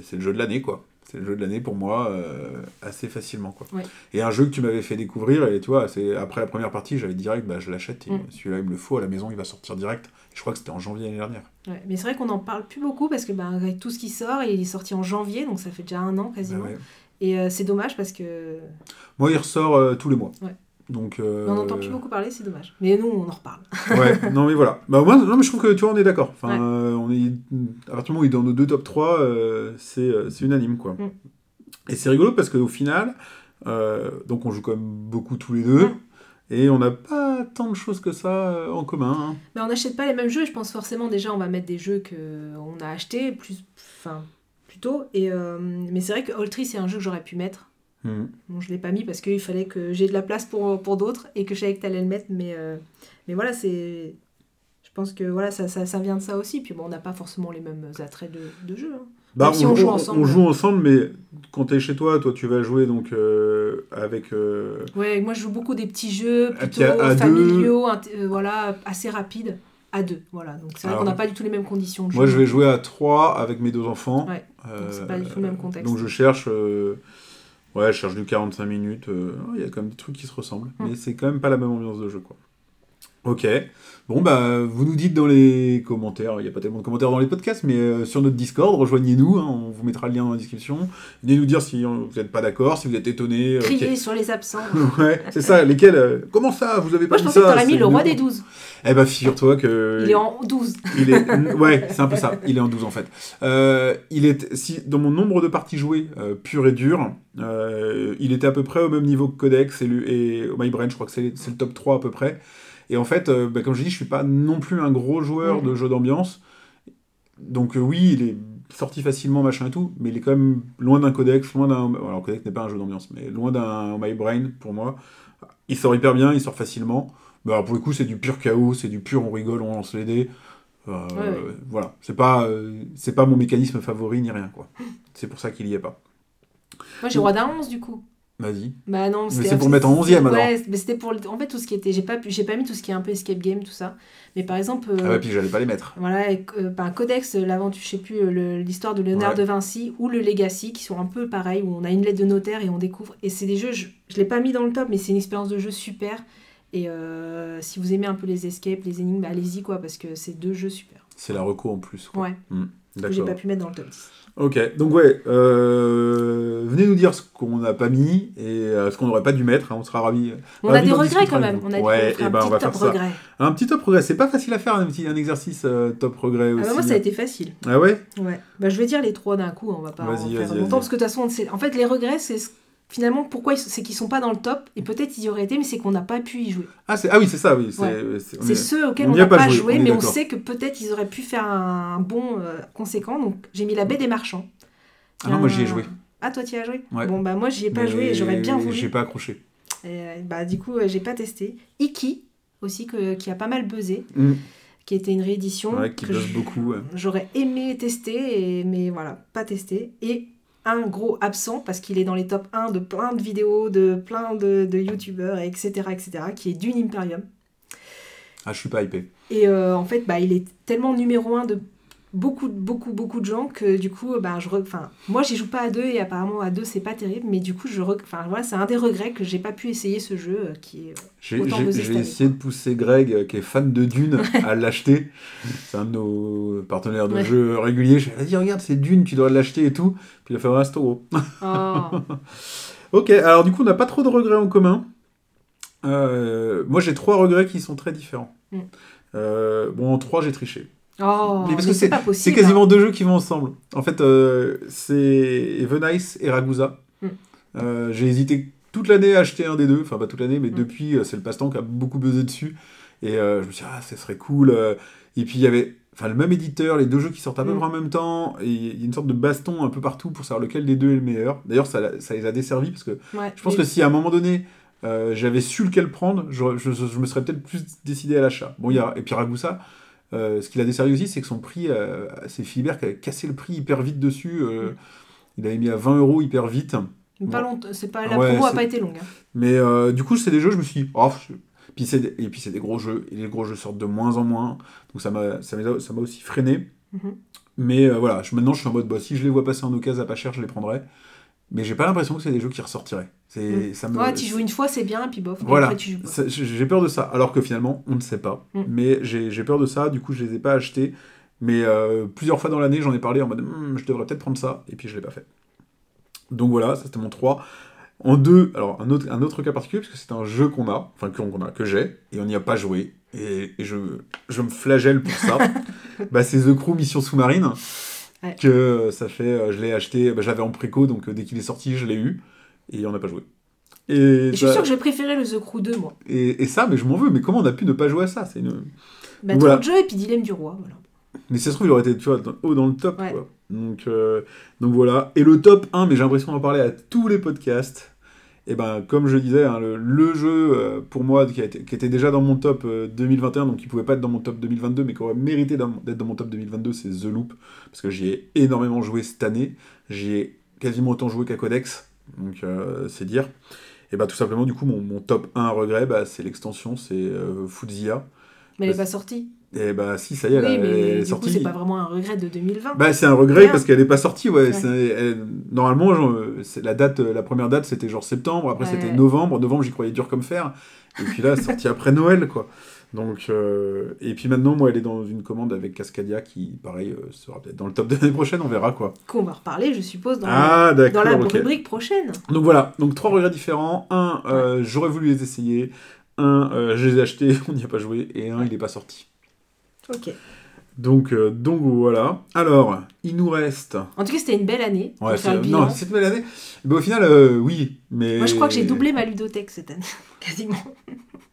c'est le jeu de l'année, quoi. C'est le jeu de l'année pour moi, euh, assez facilement, quoi. Ouais. Et un jeu que tu m'avais fait découvrir, et tu vois, c'est après la première partie, j'avais direct, bah, je l'achète, et Mm. celui-là, il me le faut à la maison, il va sortir direct. Je crois que c'était en janvier l'année dernière. Ouais, mais c'est vrai qu'on n'en parle plus beaucoup parce que ben, avec tout ce qui sort, il est sorti en janvier, donc ça fait déjà un an Bah quasiment. ouais. Et euh, c'est dommage parce que Moi, il ressort euh, tous les mois. Ouais. Donc, euh, on n'entend plus beaucoup parler, c'est dommage. Mais nous, on en reparle. Ouais, non mais voilà. Bah moi, non mais je trouve que tu vois, on est d'accord. Enfin, Ouais. euh, on est à partir du moment où il est dans nos deux top 3, euh, c'est euh, c'est unanime quoi. Mm. Et c'est rigolo parce qu'au final, euh, donc on joue quand même beaucoup tous les deux. Mm. Et on n'a pas tant de choses que ça en commun. hein. Mais on n'achète pas les mêmes jeux. Je pense forcément déjà on va mettre des jeux qu'on a achetés plus, enfin, plus tôt. Et, mais c'est vrai que Oltry c'est un jeu que j'aurais pu mettre. Bon, je l'ai pas mis parce qu'il fallait que j'ai de la place pour, pour d'autres et que je savais que tu allais le mettre. Mais, euh, mais voilà, c'est. Je pense que voilà, ça, ça, ça vient de ça aussi. Puis bon, on n'a pas forcément les mêmes attraits de, de jeu. hein. Bah, si on joue ensemble. on joue ensemble, mais quand tu es chez toi, toi tu vas jouer donc euh, avec. euh, Ouais, moi je joue beaucoup des petits jeux Et plutôt puis à- à familiaux, euh, voilà, assez rapides, à deux. Voilà, donc c'est vrai qu'on n'a pas du tout les mêmes conditions de jeu. Moi je vais jouer à 3 avec mes deux enfants. Ouais, Euh, c'est pas du tout le même contexte. Donc je cherche. Ouais, je cherche du 45 minutes. euh, Il y a quand même des trucs qui se ressemblent. Mm. Mais c'est quand même pas la même ambiance de jeu, quoi. Ok. Bon, bah, vous nous dites dans les commentaires, il n'y a pas tellement de commentaires dans les podcasts, mais euh, sur notre Discord, rejoignez-nous, hein, on vous mettra le lien dans la description. Venez nous dire si vous n'êtes pas d'accord, si vous êtes étonné. euh, sur les absents. ouais, c'est ça, lesquels euh, Comment ça Vous avez pas Moi je pensais que ça t'aurais mis le roi des douze. Eh bah, figure-toi que. Il est en 12. Il est... Ouais, c'est un peu ça. Il est en 12 en fait. Euh, il est... si, dans mon nombre de parties jouées, euh, pur et dur, euh, il était à peu près au même niveau que Codex et, le... et My Brain, je crois que c'est c'est le top 3 à peu près. Et en fait, euh, bah, comme je dis, je suis pas non plus un gros joueur Mhm. de jeux d'ambiance. Donc euh, oui, il est sorti facilement, machin et tout, mais il est quand même loin d'un Codex, loin d'un... Alors Codex n'est pas un jeu d'ambiance, mais loin d'un My Brain pour moi. Il sort hyper bien, il sort facilement. Mais alors pour le coup, c'est du pur chaos, c'est du pur on rigole, on lance les dés. Euh, ouais. Voilà, c'est pas, euh, c'est pas mon mécanisme favori ni rien quoi. C'est pour ça qu'il y est pas. Moi j'ai roi d'un 11 du coup. Vas-y. Bah non, c'est pour mettre en 11e, alors. Ouais, mais c'était pour en fait tout ce qui était j'ai pas j'ai pas mis tout ce qui est un peu escape game tout ça. Mais par exemple euh, Ah ouais, puis j'allais pas les mettre. Voilà, et, euh, ben, Codex, euh, l'aventure, je sais plus, euh, l'histoire de Léonard Ouais. de Vinci ou le Legacy, qui sont un peu pareils, où on a une lettre de notaire et on découvre. Et c'est des jeux, je, je l'ai pas mis dans le top, mais c'est une expérience de jeu super. Et euh, si vous aimez un peu les escapes, les énigmes, bah, allez-y, quoi, parce que c'est deux jeux super. C'est la reco en plus. Quoi. Ouais, Hmm, que j'ai pas pu mettre dans le top 10. Ok, donc ouais, euh, venez nous dire ce qu'on n'a pas mis et euh, ce qu'on n'aurait pas dû mettre, hein, on sera ravis. On Ah, a des regrets quand même. On a Ouais, ferait eh ben, un on va petit faire top ça. regret. Un petit top regret, c'est pas facile à faire un, petit, un exercice euh, top regret Ah aussi. bah, moi, ça a été facile. Ah ouais? Ouais. Bah, je vais dire les trois d'un coup, on va pas en Vas-y, faire longtemps, parce que de toute façon, on sait- en fait, les regrets, c'est ce- finalement pourquoi c'est qu'ils sont pas dans le top, et peut-être ils y auraient été, mais c'est qu'on n'a pas pu y jouer. ah, ah oui, c'est ça, oui. C'est Ouais. est- ceux auxquels on n'a pas pas joué, mais on sait que peut-être ils auraient pu faire un bon euh, conséquent. Donc j'ai mis la baie des marchands. Ah non, moi j'y ai joué. Ah toi tu y as joué? Ouais. Bon bah moi j'y ai pas Mais joué et j'aurais bien voulu. J'ai pas accroché. Et, bah du coup euh, j'ai pas testé. Iki aussi que- qui a pas mal buzzé, Hmm. qui était une réédition. Ouais, qui que buzz beaucoup. J'aurais aimé tester, et, mais voilà, pas testé. Et un gros absent, parce qu'il est dans les top 1 de plein de vidéos, de plein de, de youtubeurs, etc., etc., qui est Dune Imperium. Ah, je suis pas hypé. Et euh, en fait, bah, il est tellement numéro 1 de beaucoup, beaucoup, beaucoup de gens que du coup, bah, je enfin, moi, j'y joue pas à deux et apparemment à deux, c'est pas terrible, mais du coup, je enfin, voilà, c'est un des regrets que j'ai pas pu essayer ce jeu euh, qui est. J'ai essayé de pousser Greg, euh, qui est fan de Dune, à l'acheter. C'est un de nos partenaires de Ouais. jeu réguliers. Je lui ai dit, regarde, c'est Dune, tu dois l'acheter et tout. Puis il a fait, trop gros. Oh. Ok, alors du coup, on n'a pas trop de regrets en commun. Euh, moi, j'ai trois regrets qui sont très différents. Mm. Bon, en trois, j'ai triché. Oh, Mais parce mais que c'est quasiment deux jeux qui vont ensemble. En fait, euh, c'est Evenice et Ragusa. Mm. Euh, j'ai hésité toute l'année à acheter un des deux. Enfin, pas toute l'année, mais Mm. depuis, euh, c'est le passe-temps qui a beaucoup buzzé dessus. Et euh, je me suis dit, ah, ça serait cool. Et puis, il y avait enfin, le même éditeur, les deux jeux qui sortent à peu Mm. près en même temps. Et il y a une sorte de baston un peu partout pour savoir lequel des deux est le meilleur. D'ailleurs, ça, ça les a desservis parce que Ouais, je pense que si à un moment donné, j'avais su lequel prendre, je, je- je me serais peut-être plus décidé à l'achat. Bon, il y a, et puis Ragusa, euh, ce qu'il a desservi aussi, c'est que son prix, euh, c'est Philibert qui avait cassé le prix hyper vite dessus. euh, Mm. Il avait mis à 20 euros hyper vite. Mais Pas c'est pas la Ouais, promo a c'est- pas été longue. hein. Mais du coup, c'est des jeux, je me suis dit, oh, je- puis c'est des- et puis c'est des gros jeux, et les gros jeux sortent de moins en moins, donc ça m'a ça m'a ça m'a aussi freiné. Mhm. Mais voilà, je, maintenant je suis en mode, bah, si je les vois passer en occasion à pas cher, je les prendrai. Mais j'ai pas l'impression que c'est des jeux qui ressortiraient. C'est, ça me, Ouais, tu joues une fois, c'est bien, puis bof. Voilà, après, tu joues pas. J'ai peur de ça. Alors que finalement, on ne sait pas. Mm. Mais j'ai j'ai peur de ça, du coup, je les ai pas achetés. Mais euh, plusieurs fois dans l'année, j'en ai parlé en mode, Hmm, je devrais peut-être prendre ça, et puis je l'ai pas fait. Donc voilà, ça c'était mon 3. En 2, alors un autre, un autre cas particulier, parce que c'est un jeu qu'on a, enfin qu'on a, que j'ai, et on n'y a pas joué, et, et je, je me flagelle pour ça. bah, c'est The Crew Mission Sous-Marine, Ouais. que ça fait, euh, je l'ai acheté, bah, je l'avais en préco, donc euh, dès qu'il est sorti, je l'ai eu, et on n'a pas joué. Et, Et je suis ça- sûre que j'ai préféré le The Crew 2, moi. et, et ça, mais je m'en veux. Mais comment on a pu ne pas jouer à ça? C'est une... Bah, Voilà. trop de jeux et puis Dilemme du Roi, voilà. Mais si ça se trouve, il aurait été tu vois, dans- haut dans le top. Ouais. Quoi. Donc, euh, donc voilà. Et le top 1, mais j'ai l'impression d'en parler à tous les podcasts. Et ben, comme je disais, hein, le, le jeu euh, pour moi qui, a été- qui était déjà dans mon top euh, 2021, donc qui pouvait pas être dans mon top 2022, mais qui aurait mérité d'être dans mon top 2022, c'est The Loop. Parce que j'y ai énormément joué cette année. J'y ai quasiment autant joué qu'à Codex. Donc euh, c'est dire. Et ben tout simplement, du coup, mon, mon top 1 à regret, bah, c'est l'extension, c'est euh, Fuzia. Mais elle est Bah, pas sortie. Et bah si, ça y est, elle, oui, a- mais elle est du sortie. coup, c'est pas vraiment un regret de 2020. Bah, c'est un regret parce qu'elle n'est pas sortie, ouais. Elle- normalement, genre, la date, la première date, c'était genre septembre. Après, Ouais, c'était novembre. Novembre, j'y croyais dur comme fer. Et puis là, sortie après Noël, quoi. Donc, euh, et puis maintenant, moi, elle est dans une commande avec Cascadia qui, pareil, euh, sera peut-être dans le top de l'année prochaine. On verra, quoi. Qu'on va reparler, je suppose, dans, Ah, la, dans la ok. rubrique prochaine. Donc voilà. Donc trois regrets différents. Un, euh, j'aurais voulu les essayer. Un, je les ai achetés, on n'y a pas joué. Et un, il n'est pas sorti. Ok. Donc, euh, donc voilà. Alors, il nous reste. En tout cas, c'était une belle année Ouais, c'est- non, cette belle année. Mais au final, euh, oui. Mais... Moi, je crois que j'ai doublé ma ludothèque cette année, quasiment.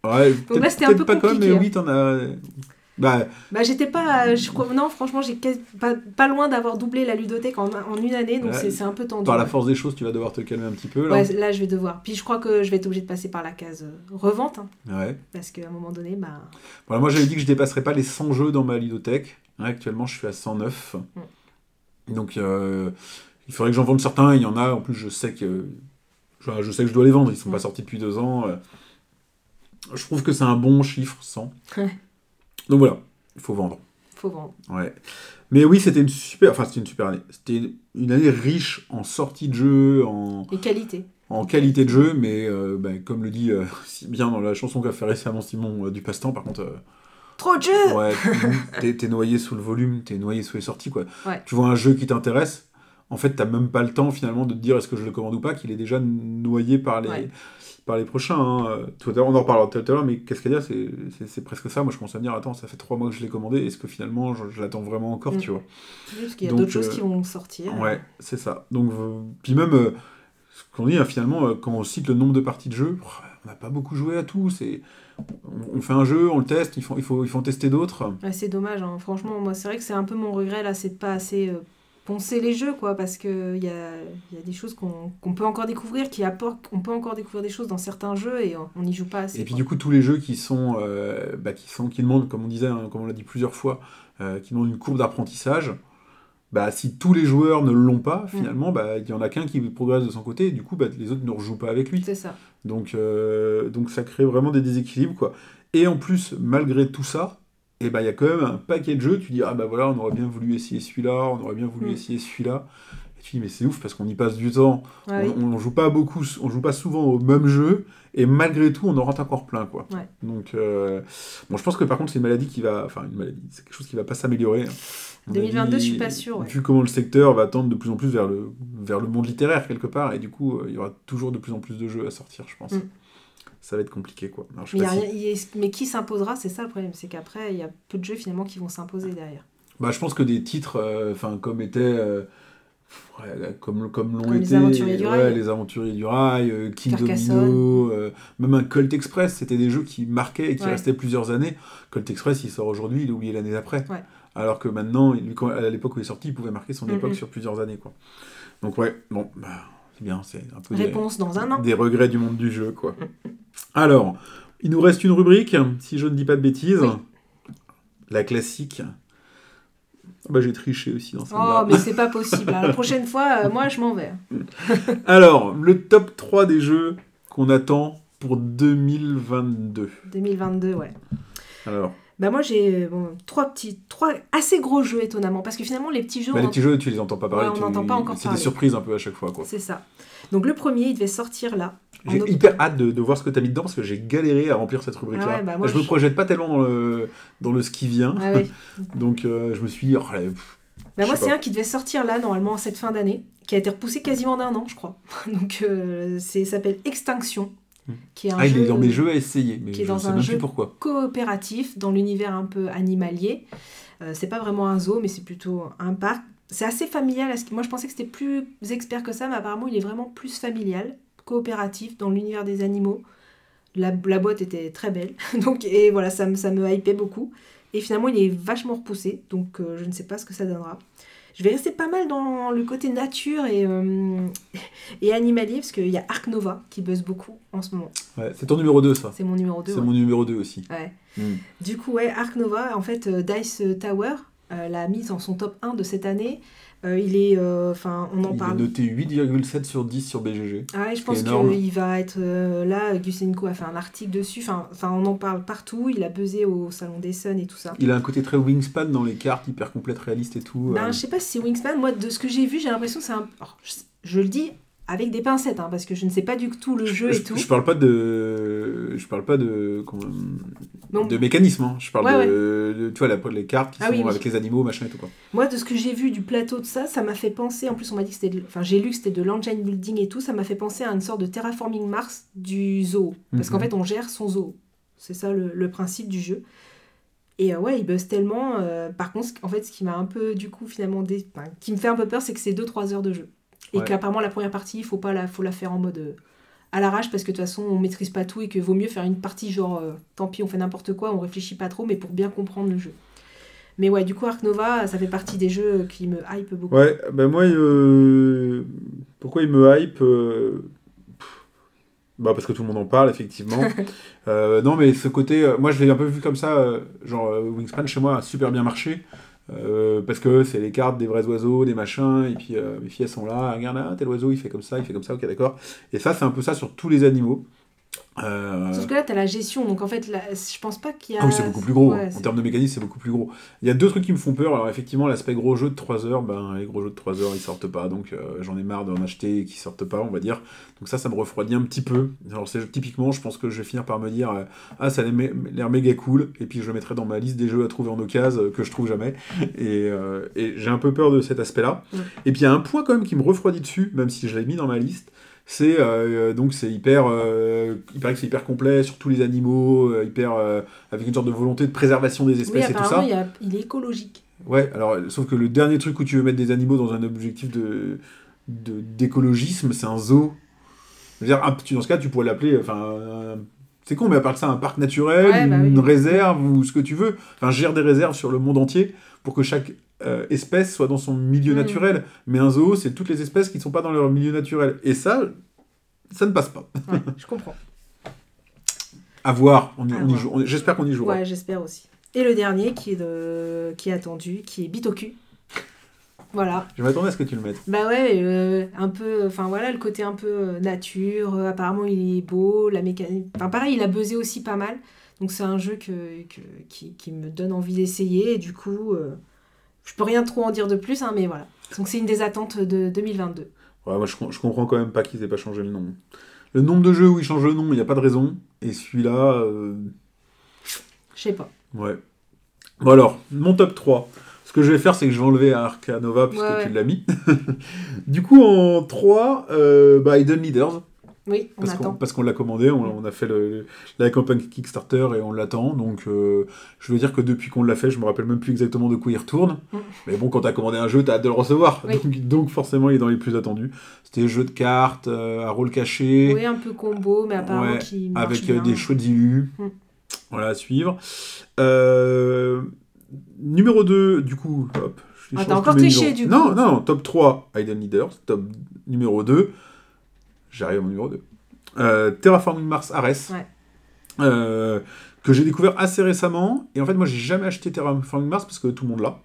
Ouais, là, peut-être c'était un peu pas quand même, mais compliqué, oui, t'en as. Bah, Bah, j'étais pas. Je crois, non, franchement, j'ai pas, pas loin d'avoir doublé la ludothèque en, en une année, donc c'est un peu tendu. par la force des choses, tu vas devoir te calmer un petit peu là. Ouais, là, je vais devoir. Puis je crois que je vais être obligée de passer par la case euh, revente, hein, Ouais. parce qu'à un moment donné, bah. Voilà, moi j'avais dit que je dépasserais pas les 100 jeux dans ma ludothèque. Actuellement, je suis à 109. Mm. Donc, euh, il faudrait que j'en vende certains. Il y en a, en plus, je sais que je, je sais que je dois les vendre. Ils sont Mm. pas sortis depuis deux ans. euh. Je trouve que c'est un bon chiffre, 100. Ouais. Donc voilà, il faut vendre. Faut vendre. Ouais. Mais oui, c'était une super, enfin c'était une super année. C'était une année riche en sorties de jeux, en, Et qualité. en qualité de jeu, mais euh, ben, comme le dit euh, si bien dans la chanson qu'a fait récemment Simon euh, du passe-temps, par contre, Trop de jeux ouais, t'es, t'es noyé sous le volume, t'es noyé sous les sorties, quoi. Ouais. Tu vois un jeu qui t'intéresse, en fait, t'as même pas le temps finalement de te dire est-ce que je le commande ou pas, qu'il est déjà noyé par les, Ouais. Par les prochains. hein. Euh, Tout à l'heure, on en reparlera tout à l'heure, mais qu'est-ce qu'il y a c'est, presque ça. Moi, je commence à me dire attends, ça fait trois mois que je l'ai commandé, est-ce que finalement je, je l'attends vraiment encore, Mm. tu vois? Parce qu'il y a d'autres choses euh, qui vont sortir. Ouais, c'est ça. Donc, puis même, euh, ce qu'on dit, hein, finalement, euh, quand on cite le nombre de parties de jeu, on n'a pas beaucoup joué à tout. C'est, on, fait un jeu, on le teste, il faut, il faut, il faut en tester d'autres. Ouais, c'est dommage, hein. franchement, moi c'est vrai que c'est un peu mon regret là, c'est de pas assez poncer les jeux, quoi, parce qu'il y a, y a des choses qu'on peut encore découvrir, qui apportent, on peut encore découvrir des choses dans certains jeux et on on n'y joue pas assez. Et puis quoi. du coup, tous les jeux qui sont, euh, bah, qui sont, qui demandent, comme on disait, hein, comme on l'a dit plusieurs fois, euh, qui demandent une courbe d'apprentissage. Bah, si tous les joueurs ne l'ont pas, finalement, bah, il y en a qu'un qui progresse de son côté, et du coup, bah, les autres ne rejouent pas avec lui. C'est ça. Donc, euh, donc ça crée vraiment des déséquilibres, quoi. Et en plus, malgré tout ça, et ben il y a quand même un paquet de jeux, tu dis, ah bah voilà, on aurait bien voulu essayer celui-là, on aurait bien voulu Mm. essayer celui-là. Et tu dis, mais c'est ouf, parce qu'on y passe du temps, Ouais, oui. on, on joue pas beaucoup, on joue pas souvent au même jeu, et malgré tout, on en rentre encore plein, quoi. Ouais. Donc, euh, bon, je pense que par contre, c'est une maladie qui va, enfin, une maladie, c'est quelque chose qui va pas s'améliorer. Mon 2022, je suis avis, pas ouais. Vu comment le secteur va tendre de plus en plus vers le, vers le monde littéraire, quelque part, et du coup, euh, il y aura toujours de plus en plus de jeux à sortir, je pense. Mm. Ça va être compliqué, quoi. Alors, je sais Mais, si- rien- qui s'imposera, c'est ça le problème, c'est qu'après, il y a peu de jeux finalement qui vont s'imposer derrière. Bah, je pense que des titres, euh, enfin, comme étaient, euh, ouais, comme, comme l'ont les été, Aventuriers du ouais, Rail. les Aventuriers du Rail, euh, King Carcassonne. Domino, euh, même un Colt Express, c'était des jeux qui marquaient et qui Ouais. restaient plusieurs années. Colt Express, il sort aujourd'hui, il est oublié l'année d'après. Ouais. Alors que maintenant, lui, à l'époque où il est sorti, il pouvait marquer son époque sur plusieurs années, quoi. Donc ouais, bon, bah, c'est bien, c'est un peu des- Réponse dans un an. des regrets du monde du jeu, quoi. Alors, il nous reste une rubrique, si je ne dis pas de bêtises. Oui. La classique. Ah Bah, j'ai triché aussi dans Oh, celle-là. mais c'est pas possible. La prochaine fois, euh, moi, je m'en vais. Alors, le top 3 des jeux qu'on attend pour 2022. 2022, ouais. Alors, Bah moi j'ai euh, bon, trois petits, trois assez gros jeux étonnamment parce que finalement les petits jeux, bah, les petits jeux, tu les entends pas parler. Ouais, on n'entend pas encore C'est des surprises un peu à chaque fois, quoi. c'est ça. Donc le premier il devait sortir là. J'ai hyper hâte de, de voir ce que tu as mis dedans parce que j'ai galéré à remplir cette rubrique-là. Ah ouais, bah, moi, je me je- projette pas tellement dans le, dans le ce qui vient. Ah ouais. Donc, euh, je me suis dit, oh, allez, pff, Bah Je moi c'est un qui devait sortir là normalement en cette fin d'année, qui a été repoussé quasiment d'un an je crois. Donc euh, c'est s'appelle Extinction. Qui est un ah, il jeu est dans mes jeux à essayer, mais qui est je dans sais un même jeu plus pourquoi. coopératif dans l'univers un peu animalier. Euh, c'est pas vraiment un zoo mais c'est plutôt un parc. C'est assez familial. à ce qui- Moi je pensais que c'était plus expert que ça, mais apparemment il est vraiment plus familial. coopératif dans l'univers des animaux. La, la boîte était très belle, donc et voilà, ça, me- ça me hypait beaucoup. Et finalement, il est vachement repoussé, donc euh, je ne sais pas ce que ça donnera. Je vais rester pas mal dans le côté nature et, euh, et animalier, parce qu'il y a Ark Nova qui buzz beaucoup en ce moment. Ouais, c'est ton numéro 2, ça. C'est mon numéro 2. C'est mon numéro 2 aussi. Ouais. Hmm. Du coup, ouais, Ark Nova, en fait, euh, Dice Tower l'a mis dans son top 1 de cette année. Euh, il est, euh, enfin, on en Il parle. est noté 8,7 sur 10 sur BGG. Ah ouais, je pense qu'il va être euh, là. Gusenko a fait un article dessus. Enfin, enfin, on en parle partout. Il a buzzé au salon des Sun et tout ça. Il a un côté très wingspan dans les cartes, hyper complète, réaliste et tout. Ben, euh. je sais pas si c'est Wingspan. Moi, de ce que j'ai vu, j'ai l'impression que c'est un. alors, je, je le dis avec des pincettes, hein, parce que je ne sais pas du tout le jeu je, et tout. je parle pas de, je parle pas de, comment- de mécanisme. hein. Je parle Ouais, de, de- tu vois, la- les cartes qui Ah sont oui, oui. avec les animaux, machin et tout quoi. Moi, de ce que j'ai vu du plateau de ça, ça m'a fait penser. En plus, on m'a dit que c'était. Enfin, j'ai lu que c'était de l'engine building et tout. Ça m'a fait penser à une sorte de terraforming Mars du zoo. Parce qu'en Mhm. fait, on gère son zoo. C'est ça le, le principe du jeu. Et euh, ouais, il buzz tellement. euh, par contre, en fait, ce qui m'a un peu, du coup, finalement, dé- enfin, qui me fait un peu peur, c'est que c'est 2-3 heures de jeu. Et Ouais. qu'apparemment, la première partie, il faut pas la, faut la faire en mode euh, à l'arrache parce que de toute façon, on maîtrise pas tout et que vaut mieux faire une partie genre, euh, tant pis, on fait n'importe quoi, on réfléchit pas trop, mais pour bien comprendre le jeu. Mais ouais, du coup, Ark Nova, ça fait partie des jeux qui me hype beaucoup. Ouais, ben moi, euh, pourquoi il me hype euh, Bah parce que tout le monde en parle, effectivement. Euh, non, mais ce côté, euh, moi je l'ai un peu vu comme ça, euh, genre euh, Wingspan chez moi a super bien marché. Euh, parce que c'est les cartes des vrais oiseaux, des machins, et puis euh, mes filles elles sont là, regarde, ah, tel oiseau il fait comme ça, il fait comme ça, ok d'accord. Et ça c'est un peu ça sur tous les animaux. Euh, Sauf que là, t'as la gestion, donc en fait, là, je pense pas qu'il y a. Ah oui, c'est beaucoup plus gros. Ouais, en termes de mécanisme, c'est beaucoup plus gros. Il y a deux trucs qui me font peur. Alors, effectivement, l'aspect gros jeu de 3 heures, ben, les gros jeux de 3 heures, ils sortent pas. Donc, euh, j'en ai marre d'en acheter et qui sortent pas, on va dire. Donc, ça, ça me refroidit un petit peu. Alors, c'est typiquement, je pense que je vais finir par me dire euh, Ah, ça a l'air méga cool. Et puis, je le mettrai dans ma liste des jeux à trouver en occasion euh, que je trouve jamais. Et, et j'ai un peu peur de cet aspect-là. Ouais. Et puis, il y a un point quand même qui me refroidit dessus, même si je l'ai mis dans ma liste c'est euh, donc c'est hyper euh, il paraît que c'est hyper complet sur tous les animaux euh, hyper euh, avec une sorte de volonté de préservation des Oui, espèces et tout ça il, y a- il est écologique. ouais alors sauf que le dernier truc où tu veux mettre des animaux dans un objectif de d'écologisme c'est un zoo Je veux dire, un- tu- dans ce cas tu pourrais l'appeler enfin c'est con mais à part ça un parc naturel Ouais, bah une oui. réserve ou ce que tu veux enfin gère des réserves sur le monde entier pour que chaque euh, espèce soit dans son milieu Mm. naturel mais un zoo c'est toutes les espèces qui ne sont pas dans leur milieu naturel et ça ça ne passe pas Ouais, je comprends. À voir, on j'espère qu'on y jouera. Ouais, j'espère aussi. Et le dernier qui est, de... qui est attendu, qui est Bitoku. Voilà. Je m'attendais à ce que tu le mettes. Bah ouais, euh, un peu, enfin voilà, le côté un peu euh, nature, euh, apparemment il est beau, la mécanique, enfin pareil, il a buzzé aussi pas mal, donc c'est un jeu que, que- qui, qui me donne envie d'essayer, et du coup, euh, je peux rien trop en dire de plus, hein, mais voilà. Donc c'est une des attentes de 2022. Ouais, moi, je, com- je comprends quand même pas qu'ils aient pas changé le nom. Le nombre de jeux où ils changent le nom, il n'y a pas de raison. Et celui-là, euh, Je sais pas. ouais. Bon alors, mon top 3. Ce que je vais faire, c'est que je vais enlever Arcanova puisque Ouais, ouais. tu l'as mis. du coup, en 3, euh, bah, Hidden Leaders. Oui, on Parce qu'on attend. parce qu'on l'a commandé, on, on a fait le, la campagne Kickstarter et on l'attend. Donc, euh, je veux dire que depuis qu'on l'a fait, je me rappelle même plus exactement de quoi il retourne. Mm. Mais bon, quand t'as commandé un jeu, t'as hâte de le recevoir. Oui. Donc, donc, forcément, il est dans les plus attendus. C'était jeu de cartes euh, à rôle caché, Oui, un peu combo, mais apparemment Ouais, qui avec euh, bien. des chouettes illus. Mm. Voilà, à suivre. Euh, numéro 2, du coup, hop. Ah, t'as encore triché, du Non, coup. non, top 3, Hidden Leaders. Top numéro 2, j'arrive à mon numéro 2. Euh, Terraforming Mars Ares. Ouais. Euh, que j'ai découvert assez récemment. Et en fait, moi, j'ai jamais acheté Terraforming Mars parce que tout le monde l'a.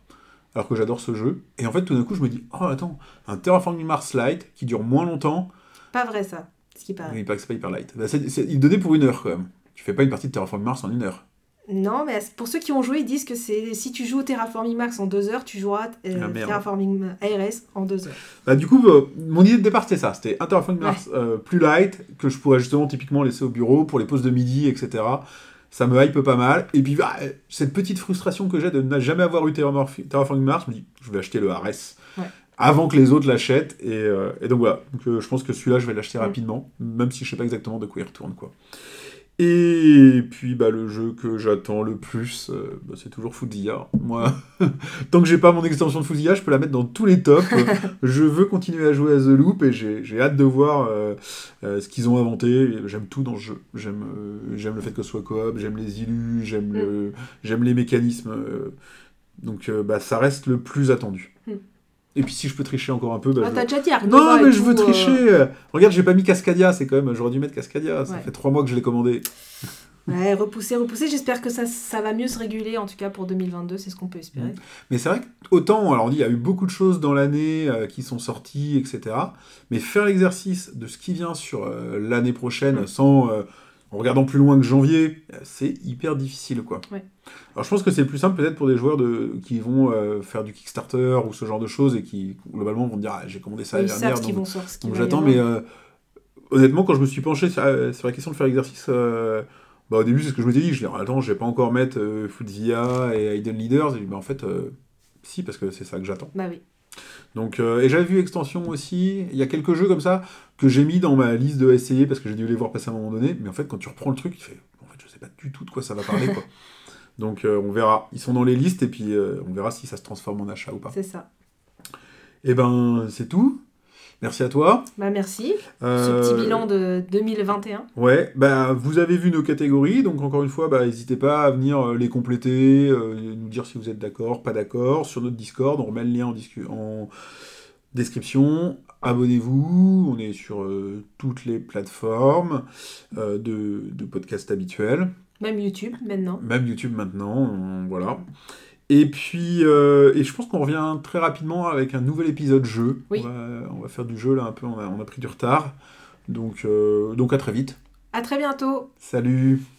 Alors que j'adore ce jeu. Et en fait, tout d'un coup, je me dis, oh, attends, un Terraforming Mars Lite qui dure moins longtemps. Pas vrai ça, ce qui paraît. Il paraît que c'est pas hyper light. Bah, il donnait pour une heure quand même. Tu fais pas une partie de Terraforming Mars en une heure. Non, mais pour ceux qui ont joué, ils disent que c'est si tu joues Terraforming Max en deux heures, tu joueras euh, Ah. Terraforming ARS en deux heures. Bah, du coup, euh, mon idée de départ, c'était ça. C'était un Terraforming Mars euh, plus light, que je pourrais justement typiquement laisser au bureau pour les pauses de midi, etc. Ça me hype pas mal. Et puis, bah, cette petite frustration que j'ai de ne jamais avoir eu Terraforming Mars, je me dis, je vais acheter le. Ouais. Avant que les autres l'achètent. Et, euh, et donc voilà. Donc, je pense que celui-là, je vais l'acheter Mm. rapidement, même si je sais pas exactement de quoi il retourne. Quoi. Et puis bah, le jeu que j'attends le plus, euh, bah, c'est toujours Footsia. Moi, tant que j'ai pas mon extension de Footsia, je peux la mettre dans tous les tops. je veux continuer à jouer à The Loop et j'ai hâte de voir euh, euh, ce qu'ils ont inventé. J'aime tout dans le jeu. J'aime j'aime le fait que ce soit coop, j'aime les illus, j'aime le- j'aime les mécanismes. donc bah, ça reste le plus attendu. Mm. Et puis si je peux tricher encore un peu, bah, Ah, je- t'as déjà dit non, mais je veux euh, tricher. Regarde, j'ai pas mis Cascadia, c'est quand même. J'aurais dû mettre Cascadia. Ça Ouais. fait trois mois que je l'ai commandé. Ouais, repousser, repousser. J'espère que ça, ça va mieux se réguler, en tout cas pour 2022, c'est ce qu'on peut espérer. Mais c'est vrai que autant, alors on dit, il y a eu beaucoup de choses dans l'année euh, qui sont sorties, etc. Mais faire l'exercice de ce qui vient sur euh, l'année prochaine, Mm. sans euh, en regardant plus loin que janvier, euh, c'est hyper difficile, quoi. Ouais. Alors je pense que c'est plus simple peut-être pour des joueurs de, qui vont euh, faire du Kickstarter ou ce genre de choses et qui globalement vont dire ah, j'ai commandé ça l'année dernière, donc Donc y j'attends, mais euh, honnêtement, quand je me suis penché sur, sur la question de faire l'exercice, euh, bah, au début, c'est ce que je m'étais dit. Je dis, attends, je vais pas encore mettre Footzia et Hidden Leaders. Et bah, en fait, si, parce que c'est ça que j'attends. Bah oui. Donc, euh, et j'avais vu Extension aussi. Il y a quelques jeux comme ça que j'ai mis dans ma liste de essayer parce que j'ai dû les voir passer à un moment donné. Mais en fait, quand tu reprends le truc, tu fais, en fait, je sais pas du tout de quoi ça va parler, quoi. Donc, euh, on verra. Ils sont dans les listes et puis euh, on verra si ça se transforme en achat ou pas. C'est ça. Et ben, c'est tout. Merci à toi. Bah merci. Ce Euh, petit bilan de 2021. Ouais, bah vous avez vu nos catégories, donc encore une fois, bah n'hésitez pas à venir euh, les compléter, euh, nous dire si vous êtes d'accord, pas d'accord, sur notre Discord, on remet le lien en, discu- en description. Abonnez-vous, on est sur euh, toutes les plateformes de, de podcasts habituels, Même YouTube maintenant. même YouTube maintenant, on- voilà. Et puis, euh, et je pense qu'on revient très rapidement avec un nouvel épisode jeu. Oui. On, va, on va faire du jeu là un peu, on a, on a pris du retard. Donc, euh, donc à très vite. À très bientôt. Salut